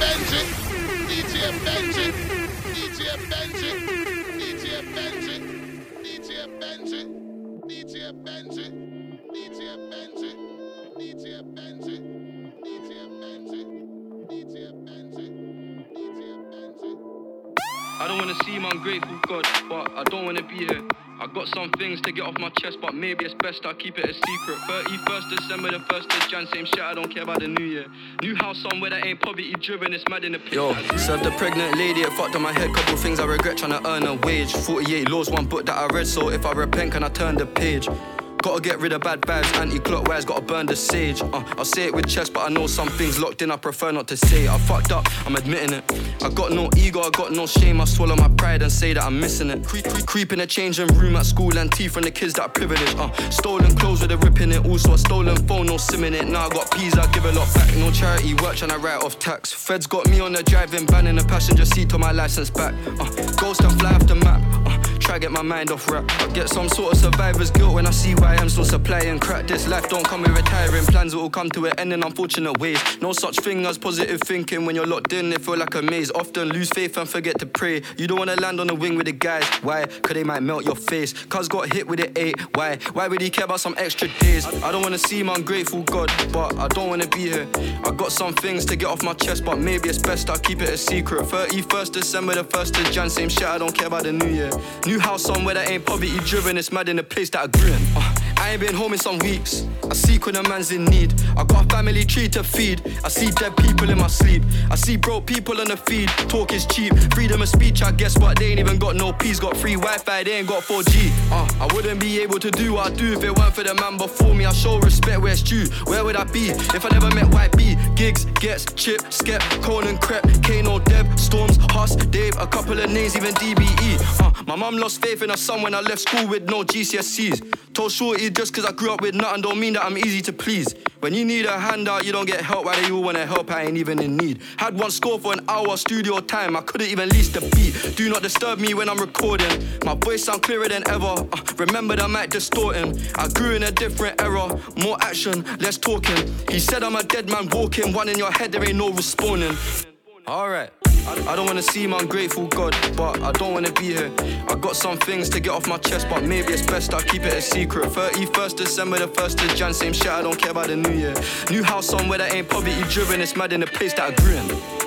Benji, DJ Benji, DJ Benji, DJ Benji, DJ Benji, DJ Benji, DJ Benji, DJ Benji, DJ Benji, DJ Benji, DJ Benji. I don't wanna seem ungrateful, God, but I don't wanna be here. I got some things to get off my chest, but maybe it's best I keep it a secret. 31st December, the 1st of Jan, same shit, I don't care about the new year. New house somewhere that ain't poverty driven, it's mad in the pit. Yo, served the pregnant lady, it fucked on my head. Couple things I regret trying to earn a wage. 48 laws, one book that I read, so if I repent, can I turn the page? Gotta get rid of bad vibes, anti-clockwise, gotta burn the sage. Uh, I'll say it with chest, but I know some things locked in, I prefer not to say it. I fucked up, I'm admitting it. I got no ego, I got no shame, I swallow my pride and say that I'm missing it. Creep, creep, creep in the changing room at school and tea from the kids that are privileged. Uh, stolen clothes with a rip in it, also a stolen phone, no sim in it. Now I got peas, I give a lot back. No charity work, trying to write off tax. Feds got me on the driving ban in the passenger seat to my license back. Uh, ghost and fly off the map. Try get my mind off rap. I get some sort of survivor's guilt when I see why I'm still supplying crack. This life don't come with retiring plans, it will come to an end in unfortunate ways. No such thing as positive thinking when you're locked in, it feel like a maze. Often lose faith and forget to pray. You don't wanna land on the wing with the guys. Why? Cause they might melt your face. Cuz got hit with it eight. Why? Why would he care about some extra days? I don't wanna seem ungrateful, God, but I don't wanna be here. I got some things to get off my chest, but maybe it's best I keep it a secret. 31st December, the 1st of Jan, same shit, I don't care about the new year. New house somewhere that ain't poverty driven, it's mad in the place that I grew in. Uh, I ain't been home in some weeks. I seek when a man's in need. I got a family tree to feed. I see dead people in my sleep. I see broke people on the feed. Talk is cheap. Freedom of speech, I guess, but they ain't even got no peace. Got free Wi Fi, they ain't got 4G. Uh, I wouldn't be able to do what I do if it weren't for the man before me. I show respect where it's due. Where would I be if I never met YB? Giggs, Ghetts, Chip, Skep, Konan, Crep, Kano, Deb, Storms, Hus, Dave, a couple of names, even DBE. Uh, my mum lost faith in her son when I left school with no GCSEs. Told Shorty just cause I grew up with nothing don't mean that I'm easy to please. When you need a handout, you don't get help. Why they all wanna help? I ain't even in need. Had one score for an hour studio time. I couldn't even lease the beat. Do not disturb me when I'm recording. My voice sound clearer than ever. Uh, remember that mic distorting. I grew in a different era. More action, less talking. He said I'm a dead man walking. One in your head, there ain't no responding. Alright. I don't wanna seem ungrateful, God, but I don't wanna be here. I got some things to get off my chest, but maybe it's best I keep it a secret. 31st December, the 1st of Jan, same shit, I don't care about the new year. New house somewhere that ain't poverty driven, it's mad in the place that I grew.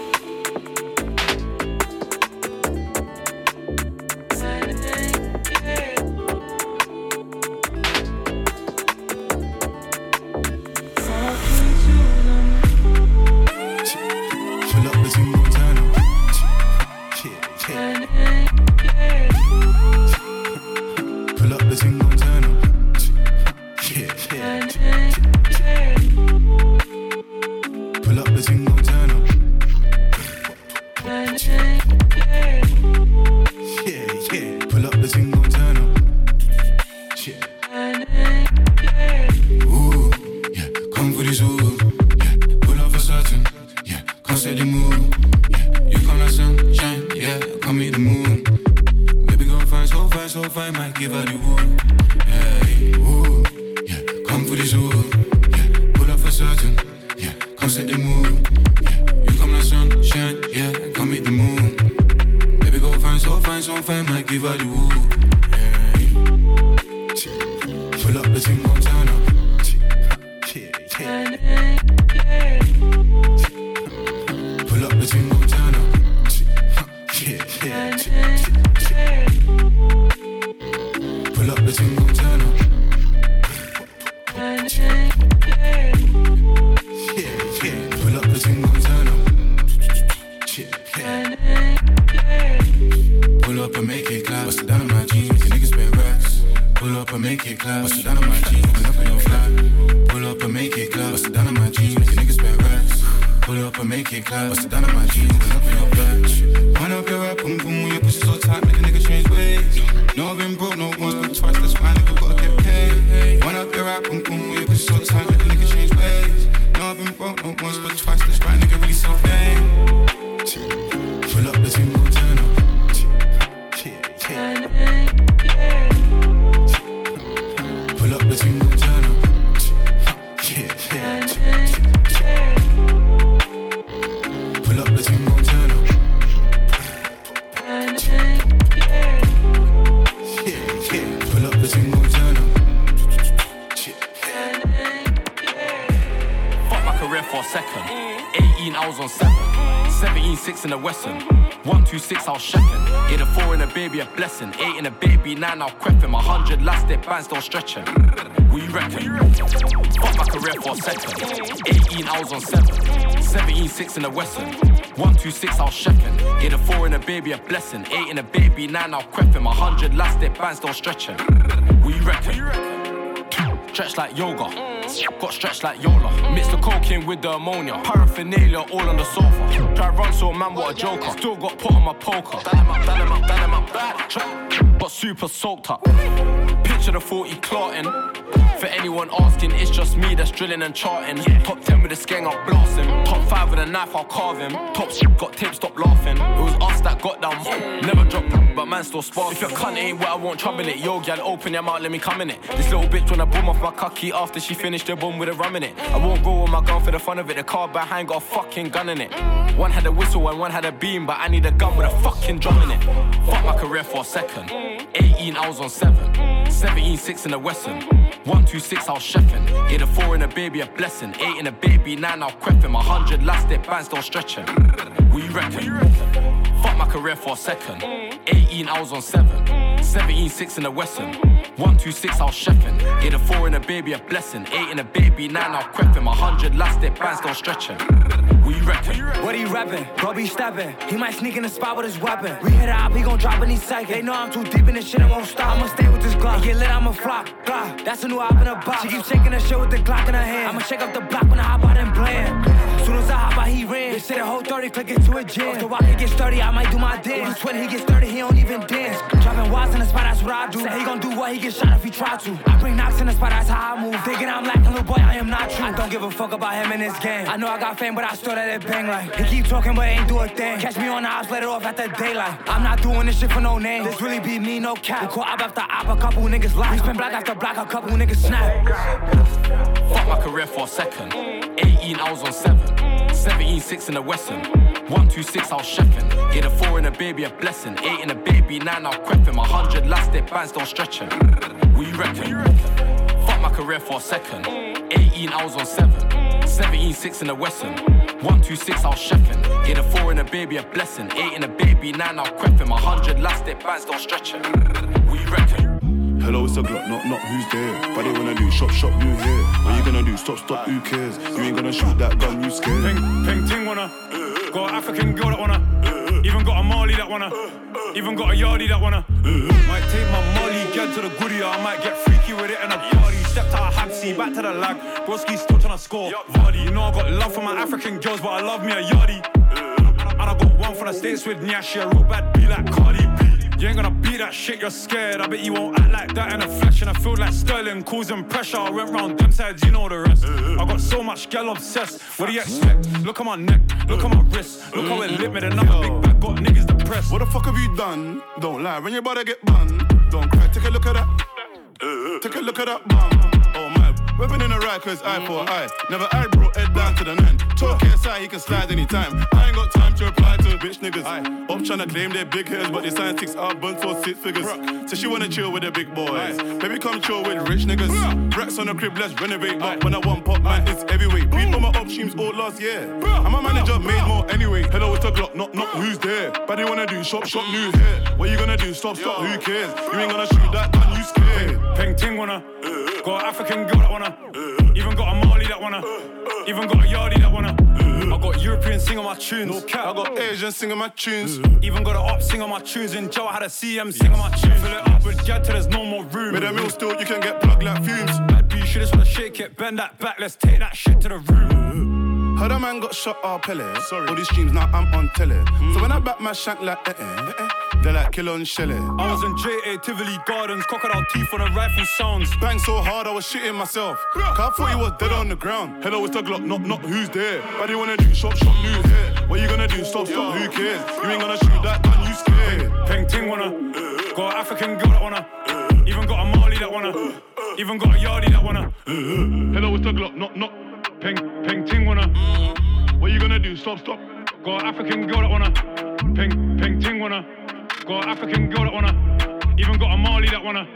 Blessing. 8 in a baby, 9, I was crepping. 100 last it, band still stretching. What you reckon? Fuck my career for a second. 18, I was on 7. 17, 6 in the Western. 1, 2, 6, I was chefing. Yeah, the 4 in a baby, a blessing. 8 in a baby, 9, I was crepping. 100 last it, band still stretching. What you reckon? Stretch like yoga. Got stretched like Yola. Mix the cocaine with the ammonia. Paraphernalia all on the sofa. Try run so man, what a joker. Still got put on my poker. Done him up. But super soaked up. Picture the 40 clotting. For anyone asking, it's just me that's drilling and charting. Top 10 with the skeng, I'll blast him. Top 5 with a knife, I'll carve him. Top shit got tape, stop laughing. It was us that got down. Never dropped but man still spark. If your cunt ain't wet, I won't trouble it. Yo, gal, open your mouth, let me come in it. This little bitch wanna boom off my cocky after she finished the boom with a rum in it. I won't go with my gun for the fun of it. The car behind got a fucking gun in it. One had a whistle and one had a beam, but I need a gun with a fucking drum in it. Fuck my career for a second. 18, I was on 7. 17, 6 in the Western. 1, 2, 6, I was chefing. Yeah, the 4 in a baby, a blessing. 8 in a baby, 9, I'll was crepping. 100 last it, band still stretching. What you reckon? Fuck my career for a second. 18, I was on 7. 17, 6 in the Western. 1, 2, 6, I was chefing. Yeah, the 4 in a baby, a blessing. 8 in a baby, 9, I was crepping. 100 last it, band still stretching. What you reckon? What he rapping? Bro be stepping. He might sneak in the spot with his weapon. We hit it up, he gon' drop any second. They know I'm too deep in this shit, I won't stop. I'ma stay with this Glock. And get lit, I'ma flop. That's a new op in a box. She keep shaking that shit with the Glock in her hand. I'ma shake up the block when I hop out and bland. I out, he ran. They say the whole 30, click it to a jam. After walk, he gets 30, I might do my dance. He's 20, he gets 30, he don't even dance. Dropping watts in the spot, that's what I do. Say he gon' do what he get shot if he try to. I bring knocks in the spot, that's how I move. Thinking I'm lacking, little boy, I am not true. I don't give a fuck about him in this game. I know I got fame, but I still let it bang like. He keep talking, but ain't do a thing. Catch me on the house, let it off at the daylight. I'm not doing this shit for no name. This really be me, no cap. We call up after op, a couple niggas lie. We spin block after block, a couple niggas snap. Fuck my career for a second. 18, I was on 7. 17, 6 in the Western. 1, 2, 6, I was chefing. Yeah, the 4 in a baby, a blessing. 8 in a baby, 9, I was crepping. 100 last it, bands still stretching. What you reckon? Fuck my career for a second. 18, I was on 7. 17, 6 in the Western. 1, 2, 6, I was chefing. Yeah, the 4 in a baby, a blessing. 8 in a baby, 9, I was crepping. 100 last it, bands still stretching. What you reckon? Hello, it's a Glock, not not who's there. What they wanna do? Shop, shop, new here. What you gonna do? Stop, stop, who cares? You ain't gonna shoot that gun, you scared. Ping, ping, ting wanna. Got an African girl that wanna. Even got a Mali that wanna. Even got a Yardie that wanna. Might take my Molly, get to the goodie, I might get freaky with it and a party. Stepped out, had see back to the lag. Broski still tryna score. Vardy, you know I got love for my African girls, but I love me a Yardie. And I got one for the States with Nyashi, a real bad be like Cardi. You ain't gonna beat that shit, you're scared. I bet you won't act like that in a flesh. And I feel like Sterling causing pressure. I went round them sides, you know the rest. I got so much gal obsessed. What do you expect? Look at my neck, look at my wrist. Look how it lit me, then I'm a big bag. Got niggas depressed. What the fuck have you done? Don't lie, when your body get bun. Don't cry, take a look at that. Take a look at that bum. My, weapon in the right, cause eye for eye. Never eye bro, head down to the nine. Talk inside, he can slide anytime. I ain't got time to reply to bitch niggas. Up trying to claim they're big heads, but they sign six out buns for six figures. So she wanna chill with the big boys. Baby, come chill with rich niggas. Racks on the crib, let's renovate. Up when I want pop, man, it's heavyweight. Beat on my upstreams all last year. And my manager made more anyway. Hello, it's a Glock, not not who's there. But they wanna do shop, shop, new here. What you gonna do? Stop, stop, who cares? You ain't gonna shoot that gun, you scared. Ping ting wanna. Uh. Got an African girl that wanna. Even got a Mali that wanna. Even got a Yardie that wanna. I got European singing on my tunes. No cap, I got Asians singing on my tunes. Mm. Even got a op singing on my tunes. In Joe, I had a CM singing on my tunes. Fill it up with gal till there's no more room. With a mill still, you can get plugged like fumes. Bad B, shit, just wanna shake it, bend that back, let's take that shit to the room. Heard a man got shot, oh Pele. Sorry. All these streams, now I'm on telly. So when I back my shank like eh eh, eh, eh, they're like kill on Shelley. I was in JA Tivoli Gardens, crocodile teeth on a rifle sounds. Bang so hard, I was shitting myself. Cause I thought he was dead on the ground. Hello, it's the Glock, not, not who's there. What do you wanna do? Shop, shop, new here. What you gonna do? Stop, stop, who cares? You ain't gonna shoot that gun, you scared. Peng ting wanna. Got an African girl that wanna. Even got a Mali that wanna. Even got a Yardie that wanna. Hello, it's the Glock, not, not. Peng, peng ting wanna. What you gonna do? Stop, stop. Got an African girl that wanna. Peng, peng ting wanna. Got an African girl that wanna. Even got a Mali that wanna.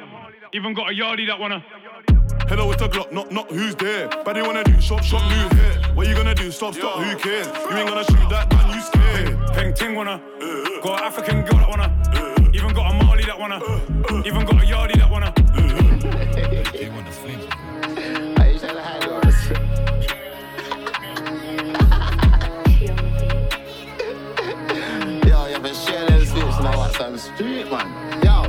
Even got a Yardie that wanna. Hello, it's a Glock, not not who's there. But they wanna do shop, shop, lose here. What you gonna do? Stop, stop, who cares? You ain't gonna shoot that gun, you scared. Peng Ting wanna. Uh-huh. Got an African girl that wanna. Uh-huh. Even got a Mali that wanna. Uh-huh. Even got a Yardie that wanna. some street, man. Yo,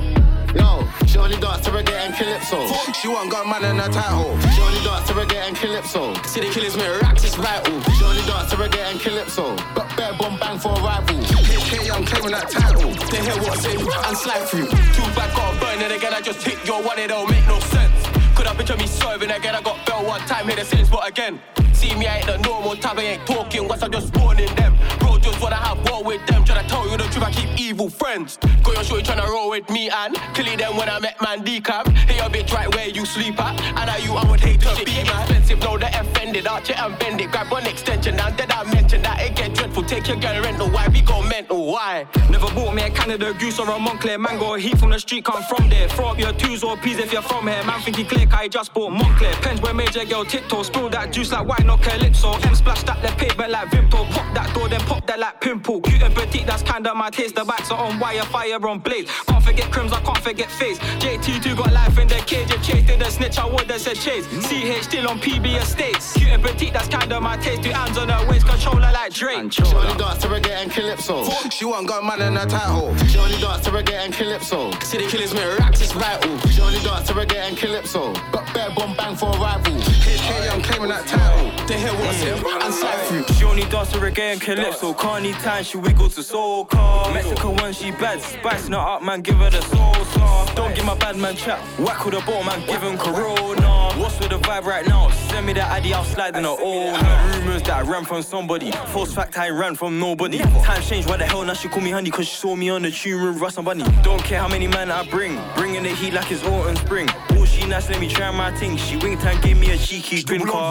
yo, she only dance to reggae and calypso. She want gun man in a tight hole. She only dance to reggae and calypso. See the killers make racks, it's vital. She only dance to reggae and calypso. Got bare bomb bang for a rival. HK Young claiming that title. They hear what I say and slide through. Two back got burn it again. I just hit your one, it don't make no sense. Could have picture me serving again. I got bell one time, hit the same spot again. See me, I ain't the normal type, I ain't talking. What's I just warning them? Bro, just wanna have war with them. Tryna tell you the truth, I keep evil friends. Got your shorty tryna roll with me and killing them when I met man decam. Hey, your bitch right where you sleep at. And now you, I would hate to be man. Expensive, no, they offended. Arch it and bend it. Grab one extension. And then I mentioned that it get dreadful. Take your girl rental. Why we go mental? Why? Never bought me a Canada goose or a Moncler mango. Heat from the street, come from there. Throw up your twos or peas if you're from here. Man think he click, I just bought Moncler. Pens where major girl tiptoe. Spill that juice like wine or calypso. M splash that the pavement like Vimto. Pop that door, then pop that like pimple. Cute and petite, that's kinda my taste. The backs are on wire, fire on blades. Can't forget crims, I can't forget face. JT2 got life in the cage. If Chase did a snitch, I would have said Chase. CH still on PB estates. Cute and petite, that's kinda my taste. Two hands on her waist, controller like Drake. She only dance to reggae and calypso. She want gun man in a tight hole. She only dance to reggae and calypso. See the killers make racks, it's vital. She only dance to reggae and calypso. Got bare bomb bang for a rival. HK Young claiming that title. They hear what I say and slide through. She only does to reggae and calypso. Can't need time, she wiggle to soca. Mexican when she bad, spice not up, man, give her the salsa. Don't give my bad man chat. Whack with a ball, man, give him corona. What's with the vibe right now? Send me that addy, I'll slide in her all. Heard rumors that I ran from somebody. False fact, I ran from nobody. Times changed, why the hell now she call me honey? Cause she saw me on the tune with Russ and Bunny. Don't care how many men I bring. Bringing the heat like it's autumn spring. She nice, let me try my thing. She winked and gave me a cheeky grin en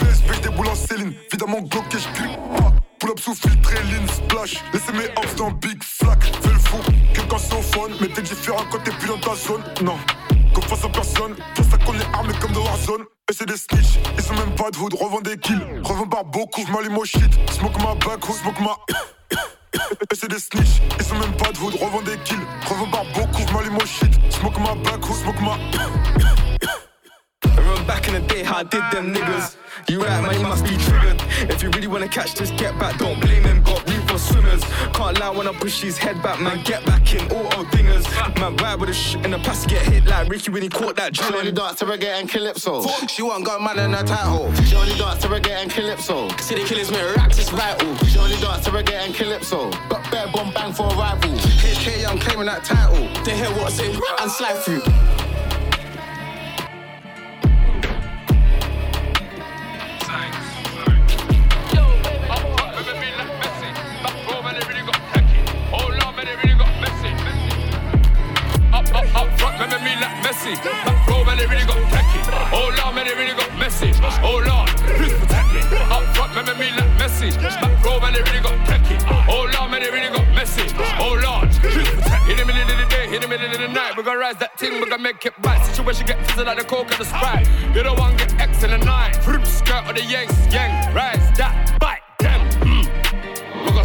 en céline. Évidemment, Glock et je grippe pas. Pull up sous filtré, lean, splash. Laissez mes hops dans Big Flack. Fais le fou, quelqu'un au phone. Mais t'es différent quand t'es plus dans ta zone. Non, confiance en personne. Pour ça qu'on est armé comme de Warzone. Et c'est des snitch, ils sont même pas de hood. Revends des kills, revends par beaucoup. J'm'allume au shit, smoke ma back, smoke ma. Et c'est des snitch, ils sont même pas de hood. Revends des kills, revends par beaucoup. J'm'allume au shit, smoke ma back, smoke ma. Remember back in the day how I did them niggas. You right, man, you must be triggered. If you really wanna catch this, get back. Don't blame for swimmers. Can't lie when I push his head back, man. Get back in, auto dingers. Man, ride with a shit in the past, get hit like Ricky when he caught that She only dance to reggae and calypso. She want gun man in tight hole. She only dance to reggae and calypso. See the killers make racks, it's vital. She only dance to reggae and calypso. Got bare bomb bang for a rival. HK Young claiming that title. They hear what I say and slide through. Messi. Back row, man, they really got techie. Oh Lord, man, they really got messy. Oh Lord, please protect me. Up front, man, me like Messi. Back row, man, they really got techie. Oh Lord, man, they really got messy. Oh Lord, please protect me. In the middle of the day, in the middle of the night, we gonna rise that thing, we gonna make it right. Situation get fizzled like the coke and the sprite. You don't want get X in the night. Fruit skirt or the yanks, yang. Rise that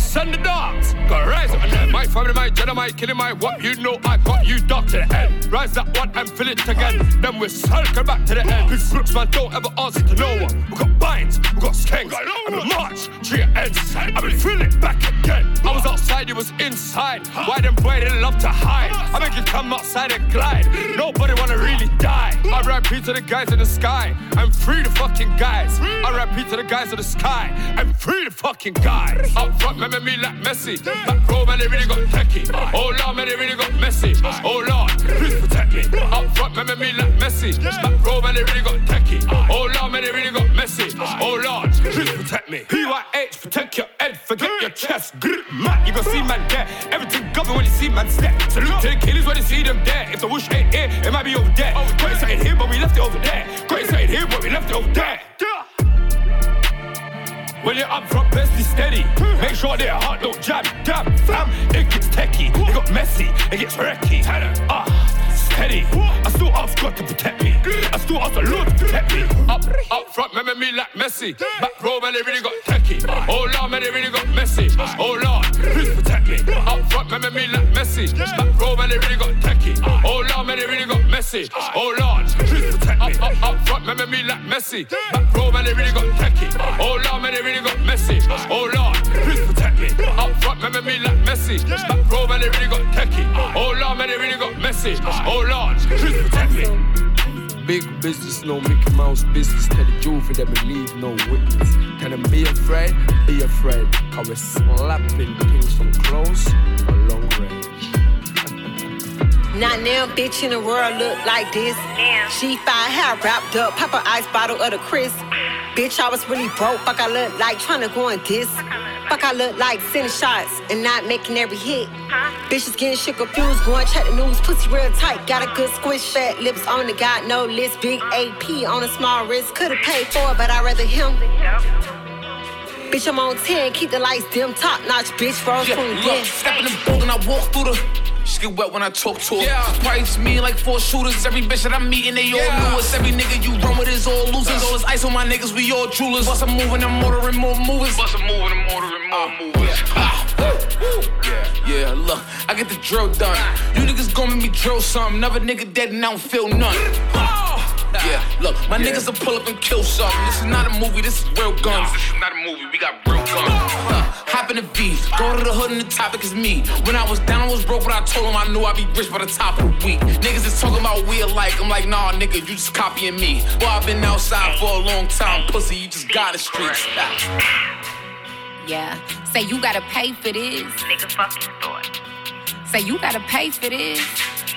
send the dogs, gonna rise up and then my family, my Jedi, my killing my what you know I got you dog to the end. Rise that one and fill it again. Then we circle back to the end. Big brooks, man, don't ever answer to no one. We got binds, we got skanks, and we march to your ends. I will fill it back again. I was outside, you was inside. Why them boy they love to hide? I make you come outside and glide. Nobody wanna really die. I rap to the guys in the sky. I'm free the fucking guys. I rap to the guys in the sky. I'm free the fucking guys. Up front, man, me like Messi. Back row, man, they really got techie. Oh Lord, man, they really got messy. Oh Lord, please protect me. Up front, man, me like Messi. Back row, man, they really got techie. Oh Lord, man, they really got messy. Oh Lord, please protect me. PYH, protect your head, forget your chest. Grip, man, you gon' see man there. Everything govern when you see man step. Salute to the killers when you see them there. If the whoosh ain't here, it might be over there. Got inside here, but we left it over there. Got inside here, but we left it over there. When you're up front, best be steady. Make sure their heart don't jab. Damn, fam, it gets techie. It got messy, it gets wrecky. Ah, petty. I still ask God to protect me. I still ask the Lord to protect me. Up, up front, remember me like Messi. Back row, man, they really got techie. Oh Lord, man, they really got messy. Oh Lord, please protect me. Up front, remember me like Messi. Back row, man, they really got techie. Oh Lord, man, they really got messy. Oh Lord, please protect me. Up, up, up front, remember me like Messi. Back row, man, they really got techie. Oh Lord, man, they really got messy. Oh Lord, please me. Up front, remember me like Messi. Back row, man, they really got techie. Oh. oh Lord, man, they really got messy. Oh Lord, please protect me. Big business, no Mickey Mouse business. Tell the truth for them and leave no witness. Can I be afraid? Be afraid. Cause we're slapping things from close or long range. Not now, bitch in the world look like this. She fine hair wrapped up, pop an ice bottle of the Chris. Bitch, I was really broke. Fuck, I look like tryna go on this. Fuck, I look like sending shots and not making every hit. Bitches getting shit confused, going check the news. Pussy real tight, got a good squish, fat lips on the got no list. Big AP on a small wrist. Could've paid for it, but I'd rather him. Bitch, I'm on 10, keep the lights dim, top notch, bitch, rose Yeah, from look, death. step in the building, I walk through the. She get wet when I talk to her. Yeah. Price me like four shooters. Every bitch that I'm meeting, they all Yeah. knew us. Every nigga you run with is all losers. All this ice on my niggas, we all jewelers. Bust a moving and ordering more movers. Bust a moving and ordering more movers. Ah, woo, woo. Yeah, yeah, look, I get the drill done. You niggas gon' make me drill something. Another nigga dead and I don't feel none. Oh. Yeah, look, my niggas will pull up and kill something. This is not a movie, this is real guns. this is not a movie, we got real guns. Uh, hop in the V, go to the hood and the topic is me. When I was down, I was broke, but I told him I knew I'd be rich by the top of the week. Niggas is talking about we alike. I'm like, nah, nigga, you just copying me. Boy, I've been outside for a long time, pussy, you just got the streets. Yeah. Say you gotta pay for this. Nigga fucking thought. Say you gotta pay for this.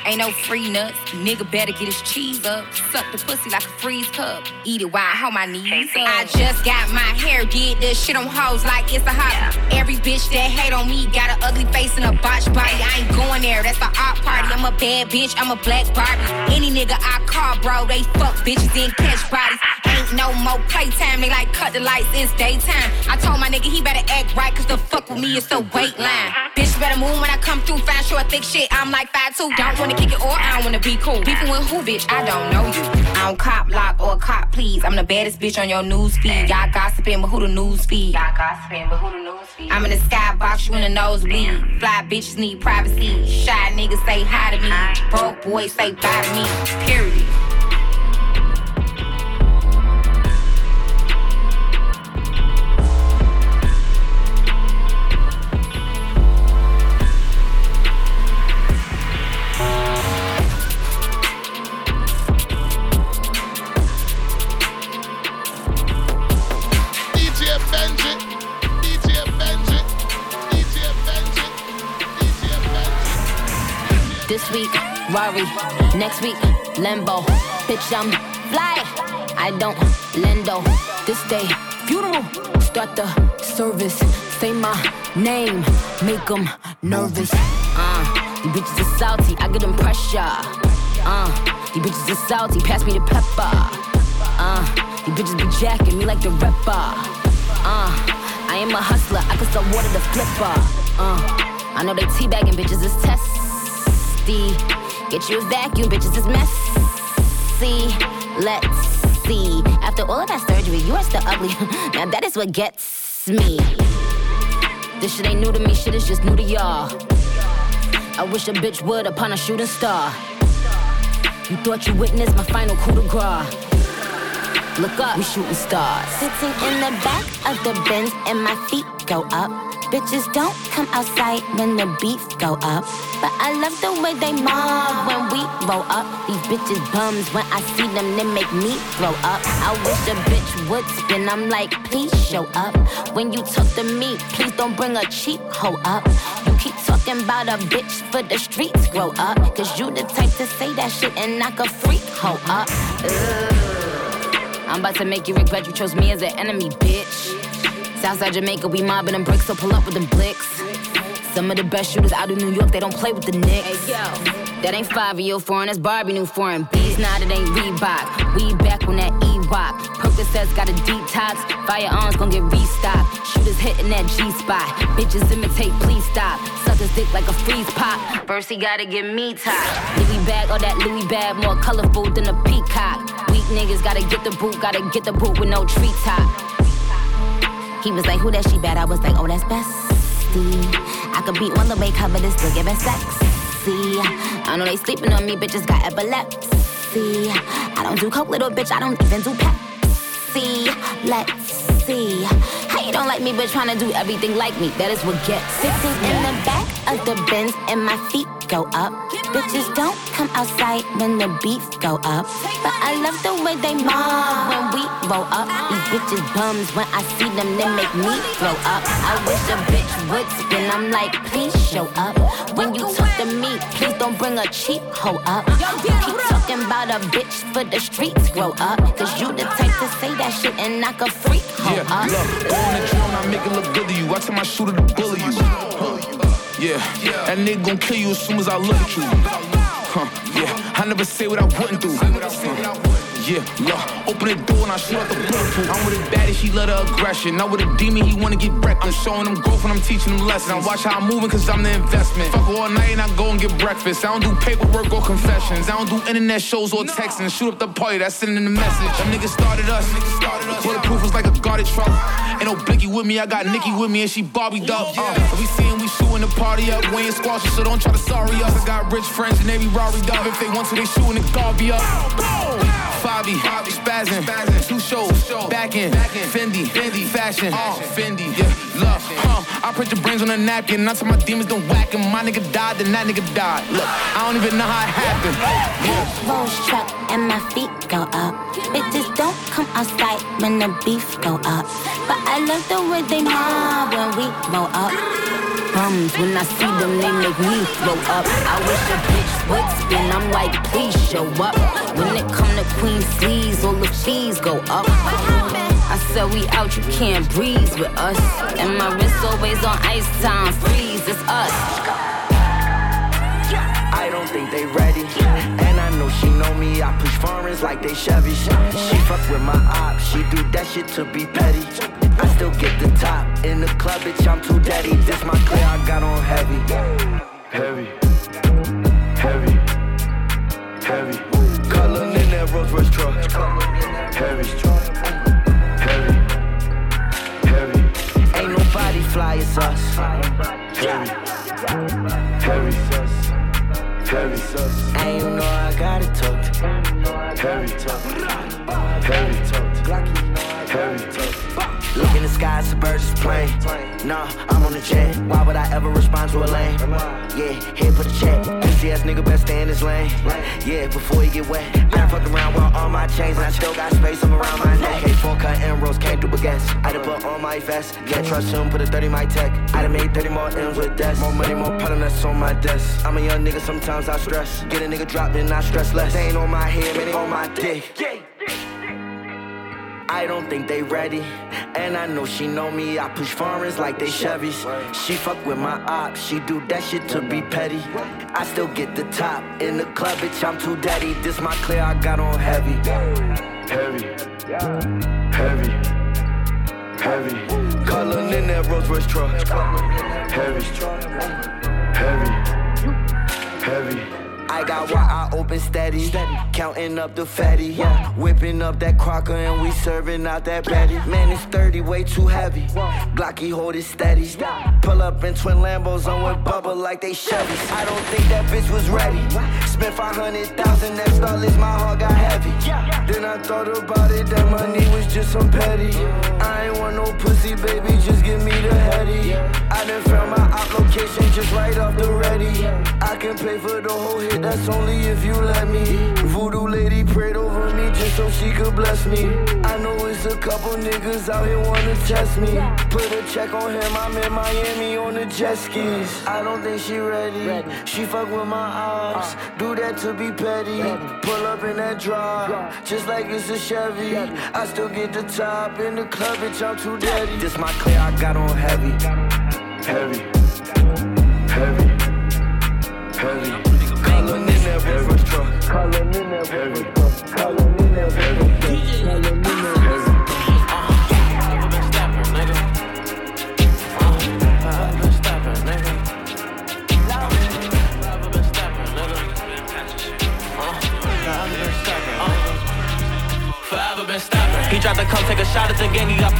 Ain't no free nuts. Nigga better get his cheese up. Suck the pussy like a freeze cup. Eat it while I hold my knees up. I just got my hair did. This shit on hoes like it's a hobby. Every bitch that hate on me got an ugly face and a botched body. I ain't going there. That's the art party. I'm a bad bitch. I'm a black Barbie. Any nigga I call, bro, they fuck bitches and catch bodies. Ain't no more playtime. They like cut the lights. It's daytime. I told my nigga he better act right. Cause the fuck with me is the wait line. Bitch better move when I come through. Fine, short, thick shit. I'm like 5'2. Don't wanna kick it or I don't wanna be cool. Beefing with who, bitch? I don't know you. I don't cop lock or cop please. I'm the baddest bitch on your news feed. Y'all gossiping, but who the news feed? Y'all gossiping, but who the news feed? I'm in the skybox, you in the nosebleed. Fly bitches need privacy. Shy niggas say hi to me. Broke boys say bye to me. Period. This week, Rari. Next week, Lambo. Bitch, I'm fly. I don't lendo. This day, funeral. Start the service. Say my name. Make them nervous. Uh, you bitches are salty. I get them pressure. Uh, you bitches are salty. Pass me the pepper. Uh, you bitches be jacking me like the rapper. Uh, I am a hustler. I can sell water to flipper. Uh, I know they teabagging bitches is testy. Get you a vacuum, bitches is messy. Let's see. After all of that surgery, you are still ugly. now that is what gets me. This shit ain't new to me, shit is just new to y'all. I wish a bitch would upon a shooting star. You thought you witnessed my final coup de grace. Look up, we shooting stars. Sitting in the back of the Benz and my feet go up. Bitches don't come outside when the beef go up. But I love the way they mob when we roll up. These bitches bums when I see them, they make me throw up. I wish a bitch would spin. I'm like, please show up. When you talk to me, please don't bring a cheap hoe up. You keep talking about a bitch for the streets grow up. Cause you the type to say that shit and knock a freak hoe up. I'm about to make you regret you chose me as an enemy, bitch. Southside Jamaica, we mobbing them bricks, so pull up with them blicks. Some of the best shooters out of New York, they don't play with the Knicks. That ain't five of your foreign, that's Barbie new foreign. Bees now, it ain't Reebok. We back on that E rock. Percocets got a detox. Firearms gon' get restocked. Shooters hitting that G spot. Bitches imitate, please stop. Suckers dick like a freeze pop. First he gotta get me top. Louis bag, or that Louis bag, more colorful than a peacock. Weak niggas gotta get the boot, gotta get the boot with no treetop. He was like, who that she bad? I was like, oh, that's bestie. I could beat one the way, cover this, look at sexy. I know they sleeping on me, bitches got epilepsy. I don't do coke, little bitch, I don't even do Pepsi. Let's see. How you don't like me, but trying to do everything like me? That is what gets. Sitting in the back of the Benz and my feet go up. Bitches don't come outside when the beef go up. But I love the way they mob when we roll up. These bitches bums when I see them, they make me throw up. I wish a bitch would spin. I'm like, please show up. When you talk to me, please don't bring a cheap hoe up. You keep talking about a bitch for the streets, grow up. Cause you the type to say that shit and knock a freak hoe yeah, up. Look, on the drone, I make it look good to you. I tell my shooter to bully you. Yeah, that nigga gon' kill you as soon as I look at you. Huh, yeah, I never say what I wouldn't do. Huh. Yeah, look, open the door and I shoot out the bulletproof. I'm with a baddie, she love the aggression. Now with a demon, he wanna get wrecked. I'm showing him growth and I'm teaching him lessons. I watch how I'm moving cause I'm the investment. Fuck all night and I go and get breakfast. I don't do paperwork or confessions. I don't do internet shows or texting. Shoot up the party, that's sending the message. Them niggas started us. Bulletproof was like a guarded truck. Ain't no blicky with me, I got Nikki with me and she Barbie up. Uh, we seeing we shooting the party up. We ain't squashing, so don't try to sorry us. I got rich friends and they be Rory up. If they want to, they shooting the Garvey up. Fabi, spazzing, two shows, back in, Fendi, Fendi, fashion, Fendi, yeah, love, huh? I put your brains on a napkin, not till my demons don't whack him. My nigga died, then that nigga died. Look, I don't even know how it happened. Yeah. Rolls truck and my feet go up. Bitches don't come outside when the beef go up. But I love the way they mob when we roll up bums. When I see them, they make me throw up. I wish a bitch would spin. I'm like, please show up. When it come to Queen sleeves, all the fees go up. I said we out, you can't breathe with us. And my wrist always on ice time, freeze. It's us. I don't think they ready. And I know she know me. I push foreigns like they Chevy. She fuck with my op. She do that shit to be petty. I still get the top. In the club, bitch, I'm too daddy. This my clear, I got on heavy. Heavy. Heavy. Heavy. Color in that Rolls Royce truck. Heavy. Heavy. Fly as us. Heavy. Heavy. Heavy. And you know I got it tucked. Heavy. Heavy. Heavy. Heavy. Look in the sky, it's a bird's plane. Nah, I'm on the jet. Why would I ever respond to a lane? Yeah, here for the check. Pussy ass nigga best stay in his lane. Yeah, before he get wet. Been fucking around with all my chains, and I still got space I'm around my neck. K4 cut emeralds, can't do baguettes. I done put on my vest. Can't trust him, put a 30 my tech. I done made 30 more M's with death. More money, more pattern that's on my desk. I'm a young nigga, sometimes I stress. Get a nigga dropped, then I stress less. They ain't on my head, man, they on my dick. I don't think they ready. And I know she know me. I push foreigns like they Chevys. She fuck with my ops. She do that shit to be petty. I still get the top in the club, bitch. I'm too daddy. This my clear. I got on heavy. Heavy. Heavy. Heavy. Color in that Rolls Royce truck. Heavy. Heavy. Heavy. I got one eye open steady, counting up the fatty, yeah. Whipping up that crocker and we serving out that Betty. Man, it's 30, way too heavy. Glocky hold it steady. Pull up in twin Lambos on with bubble like they Chevys. I don't think that bitch was ready. Spent 500,000, that starless, my heart got heavy. Then I thought about it, that money was just some petty. I ain't want no pussy, baby, just give me the heady. I done found my op location just right off the ready. I can pay for the whole hit that's only if you let me. Voodoo lady prayed over me just so she could bless me. I know it's a couple niggas out here wanna test me. Put a check on him, I'm in Miami on the jet skis. I don't think she ready. She fuck with my ops. Uh. Do that to be petty. Pull up in that drop, just like it's a Chevy. I still get the top in the club, bitch, I'm too daddy. This my clear, I got on heavy. Heavy. Heavy. Heavy. In that Color in that Color in that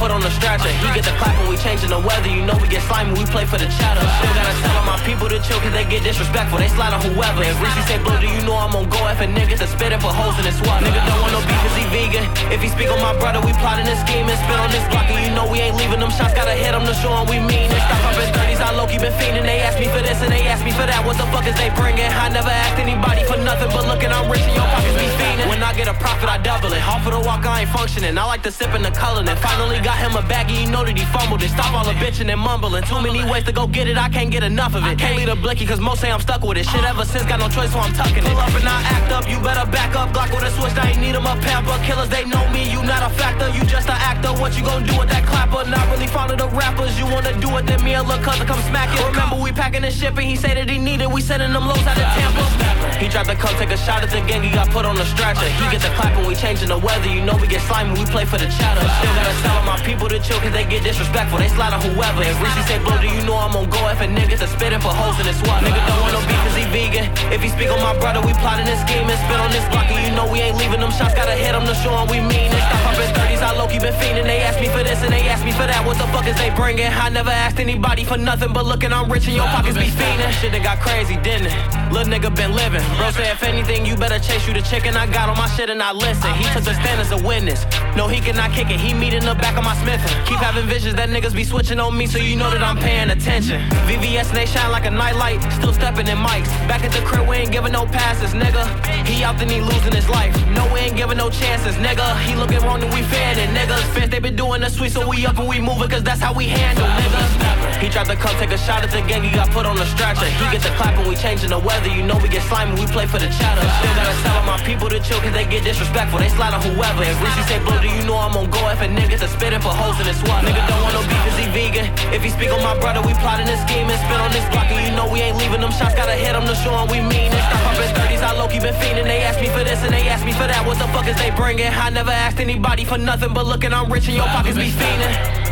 put on the stretcher. He get the clap when we changing the weather. You know we get slimy, we play for the chatter. Still gotta tell all my people to chill, cause they get disrespectful. They slide on whoever. If Reese say blue, do you know I'm on go? If a nigga to spit put holes in his swat. Nigga don't want no beef cause he vegan. If he speak on my brother, we plotting and spit on this block. And you know we ain't leaving them shots. Gotta hit them to show them we mean it. Stop up in 30s, I low key been fiending. They ask me for this and they ask me for that. What the fuck is they bringing? I never asked anybody for nothing but looking, I'm rich and your pockets be fiending. When I get a profit, I double it. Off of the walk, I ain't functioning. I like to sip in the color. And finally got him a baggie, you know that he fumbled it. Stop all the bitching and mumbling. Too many ways to go get it, I can't get enough of it. Can't leave a blicky, cause most say I'm stuck with it. Shit ever since, got no choice, so I'm tucking it. Pull up and I act up, you better back up. Glock with a switch, I ain't need him a pamper. Killers, they know me, you not a factor. You just an actor. What you gonna do with that clapper? Not really fond of the rappers. You wanna do it, then me and Lil' Cousin come smack it. Remember, we packing the ship and he said that he needed. We sending them lows out of Tampa. He tried to come take a shot at the gang, he got put on the stretcher. He get the clap and we changing the weather. You know we get slimy, we play for the chatter. Still gotta tell my people to chill, cause they get disrespectful. They slide on whoever. If Reese say, bro, do you know I'm on go? If a nigga to spit and put holes in his swat. Nigga don't want no beef cause he vegan. If he speak on my brother, we plotting this scheme and spit on this block. And you know we ain't leaving them shots, gotta hit them to show them we mean it. Stop up in 30s, I low key been fiending. They ask me for this and they ask me for that. What the fuck is they bringing? I never asked anybody for nothing but looking, I'm rich and your pockets be fiending. Shit that got crazy, didn't it? Little nigga been living. Bro say if anything, you better chase you the chicken. I got on my shit and I listen. He took the stand as a witness. No, he cannot kick it. He meet in the back of my Smith. Keep having visions that niggas be switching on me, so you know that I'm paying attention. VVS and they shine like a nightlight. Still stepping in mics. Back at the crib, we ain't giving no passes, nigga. He out then he losing his life. No, we ain't giving no chances, nigga. He looking wrong and we fanning, niggas. Fans, they been doing the sweet, so we up and we moving, cause that's how we handle, nigga. He tried to come take a shot at the gang, he got put on the stretcher. He get the clap and we changing the weather. You know we get slimy, we play for the chatter. Still gotta all my people to chill, cause they get disrespectful. They slide on whoever. If Reese say, bro, do you know I'm on go? If a nigga to spit put holes in his swat. Nigga don't want no beef, cause he vegan. If he speak on my brother, we plotting this scheme and spit on this block. And you know we ain't leaving them shots, gotta hit them to show them we mean it. Stop up in 30s, I low key been fiending. They ask me for this and they ask me for that. What the fuck is they bringing? I never asked anybody for nothing but looking, I'm rich and your pockets be fiending.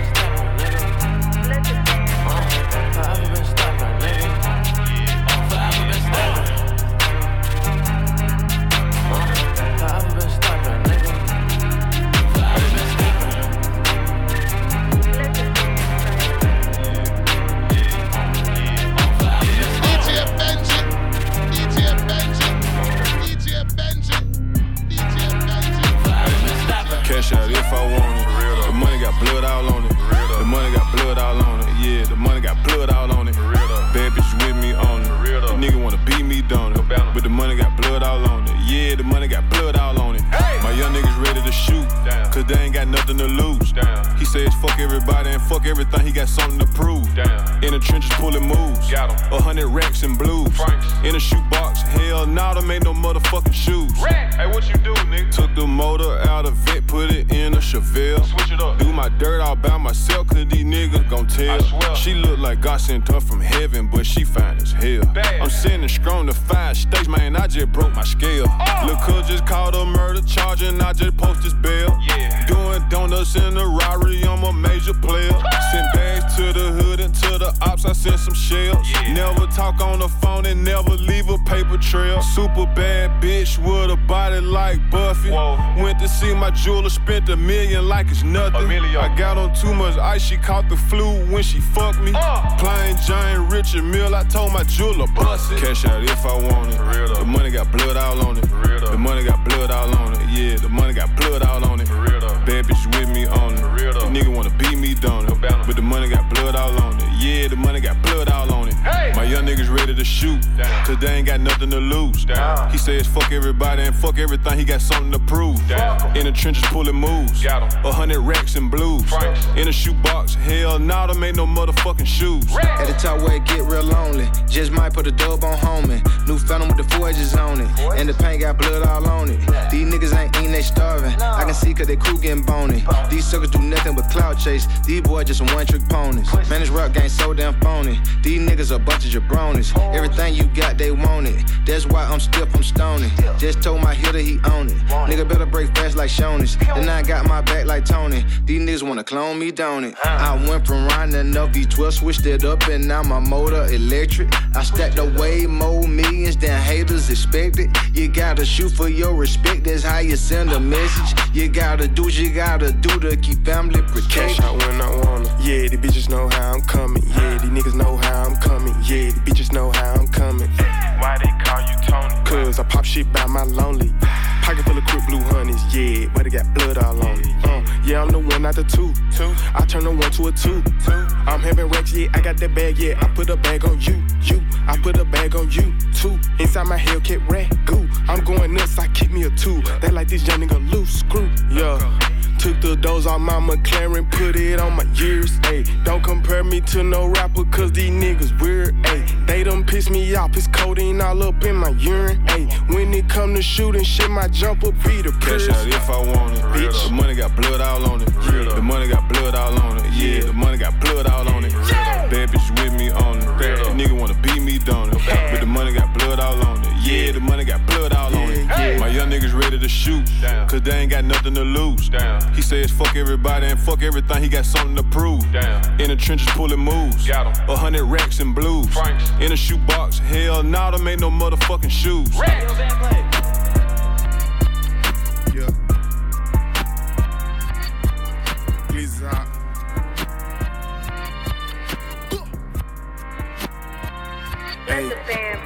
See my jeweler, spent a million like it's nothing. I got on too much ice, she caught the flu when she fucked me. Uh. Plain Jane Richard Mille, I told my jeweler, bust it. Cash out if I want it. The money got blood all on it. The money got blood all on it. Yeah, the money got blood all on it. Bad bitch with me on it. The nigga wanna beat me down it. But the money got blood all on it. Yeah, the money got blood all on it. My young niggas ready to shoot. Cause they ain't got nothing to lose. He says fuck everybody and fuck everything. He got something to prove. In the trenches pulling moves. A hundred racks and blues. In a shoebox. Hell nah, them ain't no motherfucking shoes. At the top where it get real lonely. Just might put a dub on homie. New phantom with the four edges on it. And the paint got blood all on it. These niggas ain't eating, they starving. I can see cause they crew getting bony. These suckers do nothing but cloud chase. These boys just some one trick ponies. Man, this rap game so damn phony. These niggas a bunch of jabronis. Everything you got, they want it. That's why I'm stiff, I'm stoning. Just told my hitter he own it. Nigga better break fast like Shonish. And I got my back like Tony. These niggas wanna clone me, don't it? I went from riding a V12, switched it up, and now my motor electric. I stacked away more millions than haters expected. You gotta shoot for your respect, that's how you send a message. You gotta do what you gotta do to keep family protected. Cash out when I. Yeah, the bitches know how I'm coming. Yeah, these niggas know how I'm coming. Yeah, the bitches know how I'm coming. Why they call you Tony? Cause I pop shit by my lonely. Pocket full of quick blue honeys, yeah, but it got blood all on it. Uh, yeah, I'm the one, not the two. two. I turn the one to a two. two. I'm having racks, yeah, I got that bag, yeah. I put a bag on you, you. I put a bag on you, too. Inside my Hellcat rat goo. I'm going nuts, I kick me a two. They like this young nigga loose screw, yeah. Took the doors on my McLaren, put it on my years. Ayy, don't compare me to no rapper, cause these niggas weird. Ayy, they done piss me off, it's codeine all up in my urine. Ayy, when it come to shooting shit, my jumper be the Cash out if I want it. Bitch, the money got blood all on it. The money got blood all on it. Yeah, the money got blood all on it. Bad bitch with me on it. That nigga wanna beat me, don't it? But the money got blood all on it. Yeah, the money got blood all on it. My young niggas ready to shoot, cause they ain't got nothing to lose. He says fuck everybody and fuck everything, he got something to prove. In the trenches pulling moves, a hundred racks and blues. In a shoebox, hell nah, them ain't no motherfucking shoes. Hey,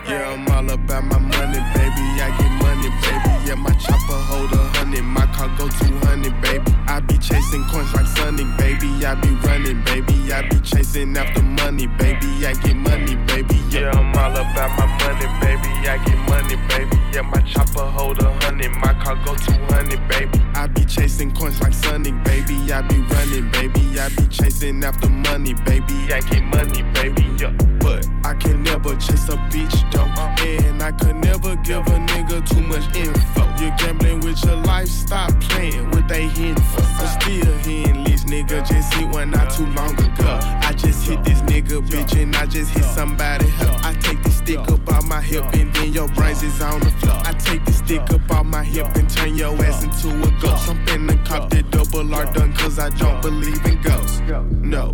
yeah, I'm all about my money, baby. I get money, baby. Yeah, my chopper hold a hundred, my car go 200, baby. I be chasing coins like Sonic, baby. I be running, baby. I be chasing after money, baby. I get money, baby. Yeah, I'm all about my money, baby. I get money, baby. Yeah, my chopper hold a hundred, my car go 200, baby. I be chasing coins like Sonic, baby. I be running, baby. I be chasing after money, baby. I get money, baby. Yeah, but I can never chase a bitch though, and I could never give a nigga too much info. You're gambling with your life, stop playing with they info. I'm still hitting this nigga, just hit one not too long ago. I just hit this nigga, bitch, and I just hit somebody help. I take the stick up out my hip, and then your brains is on the floor. I take the stick up out my hip and turn your ass into a ghost. I'm finna cop that double R done, cause I don't believe in ghosts. No,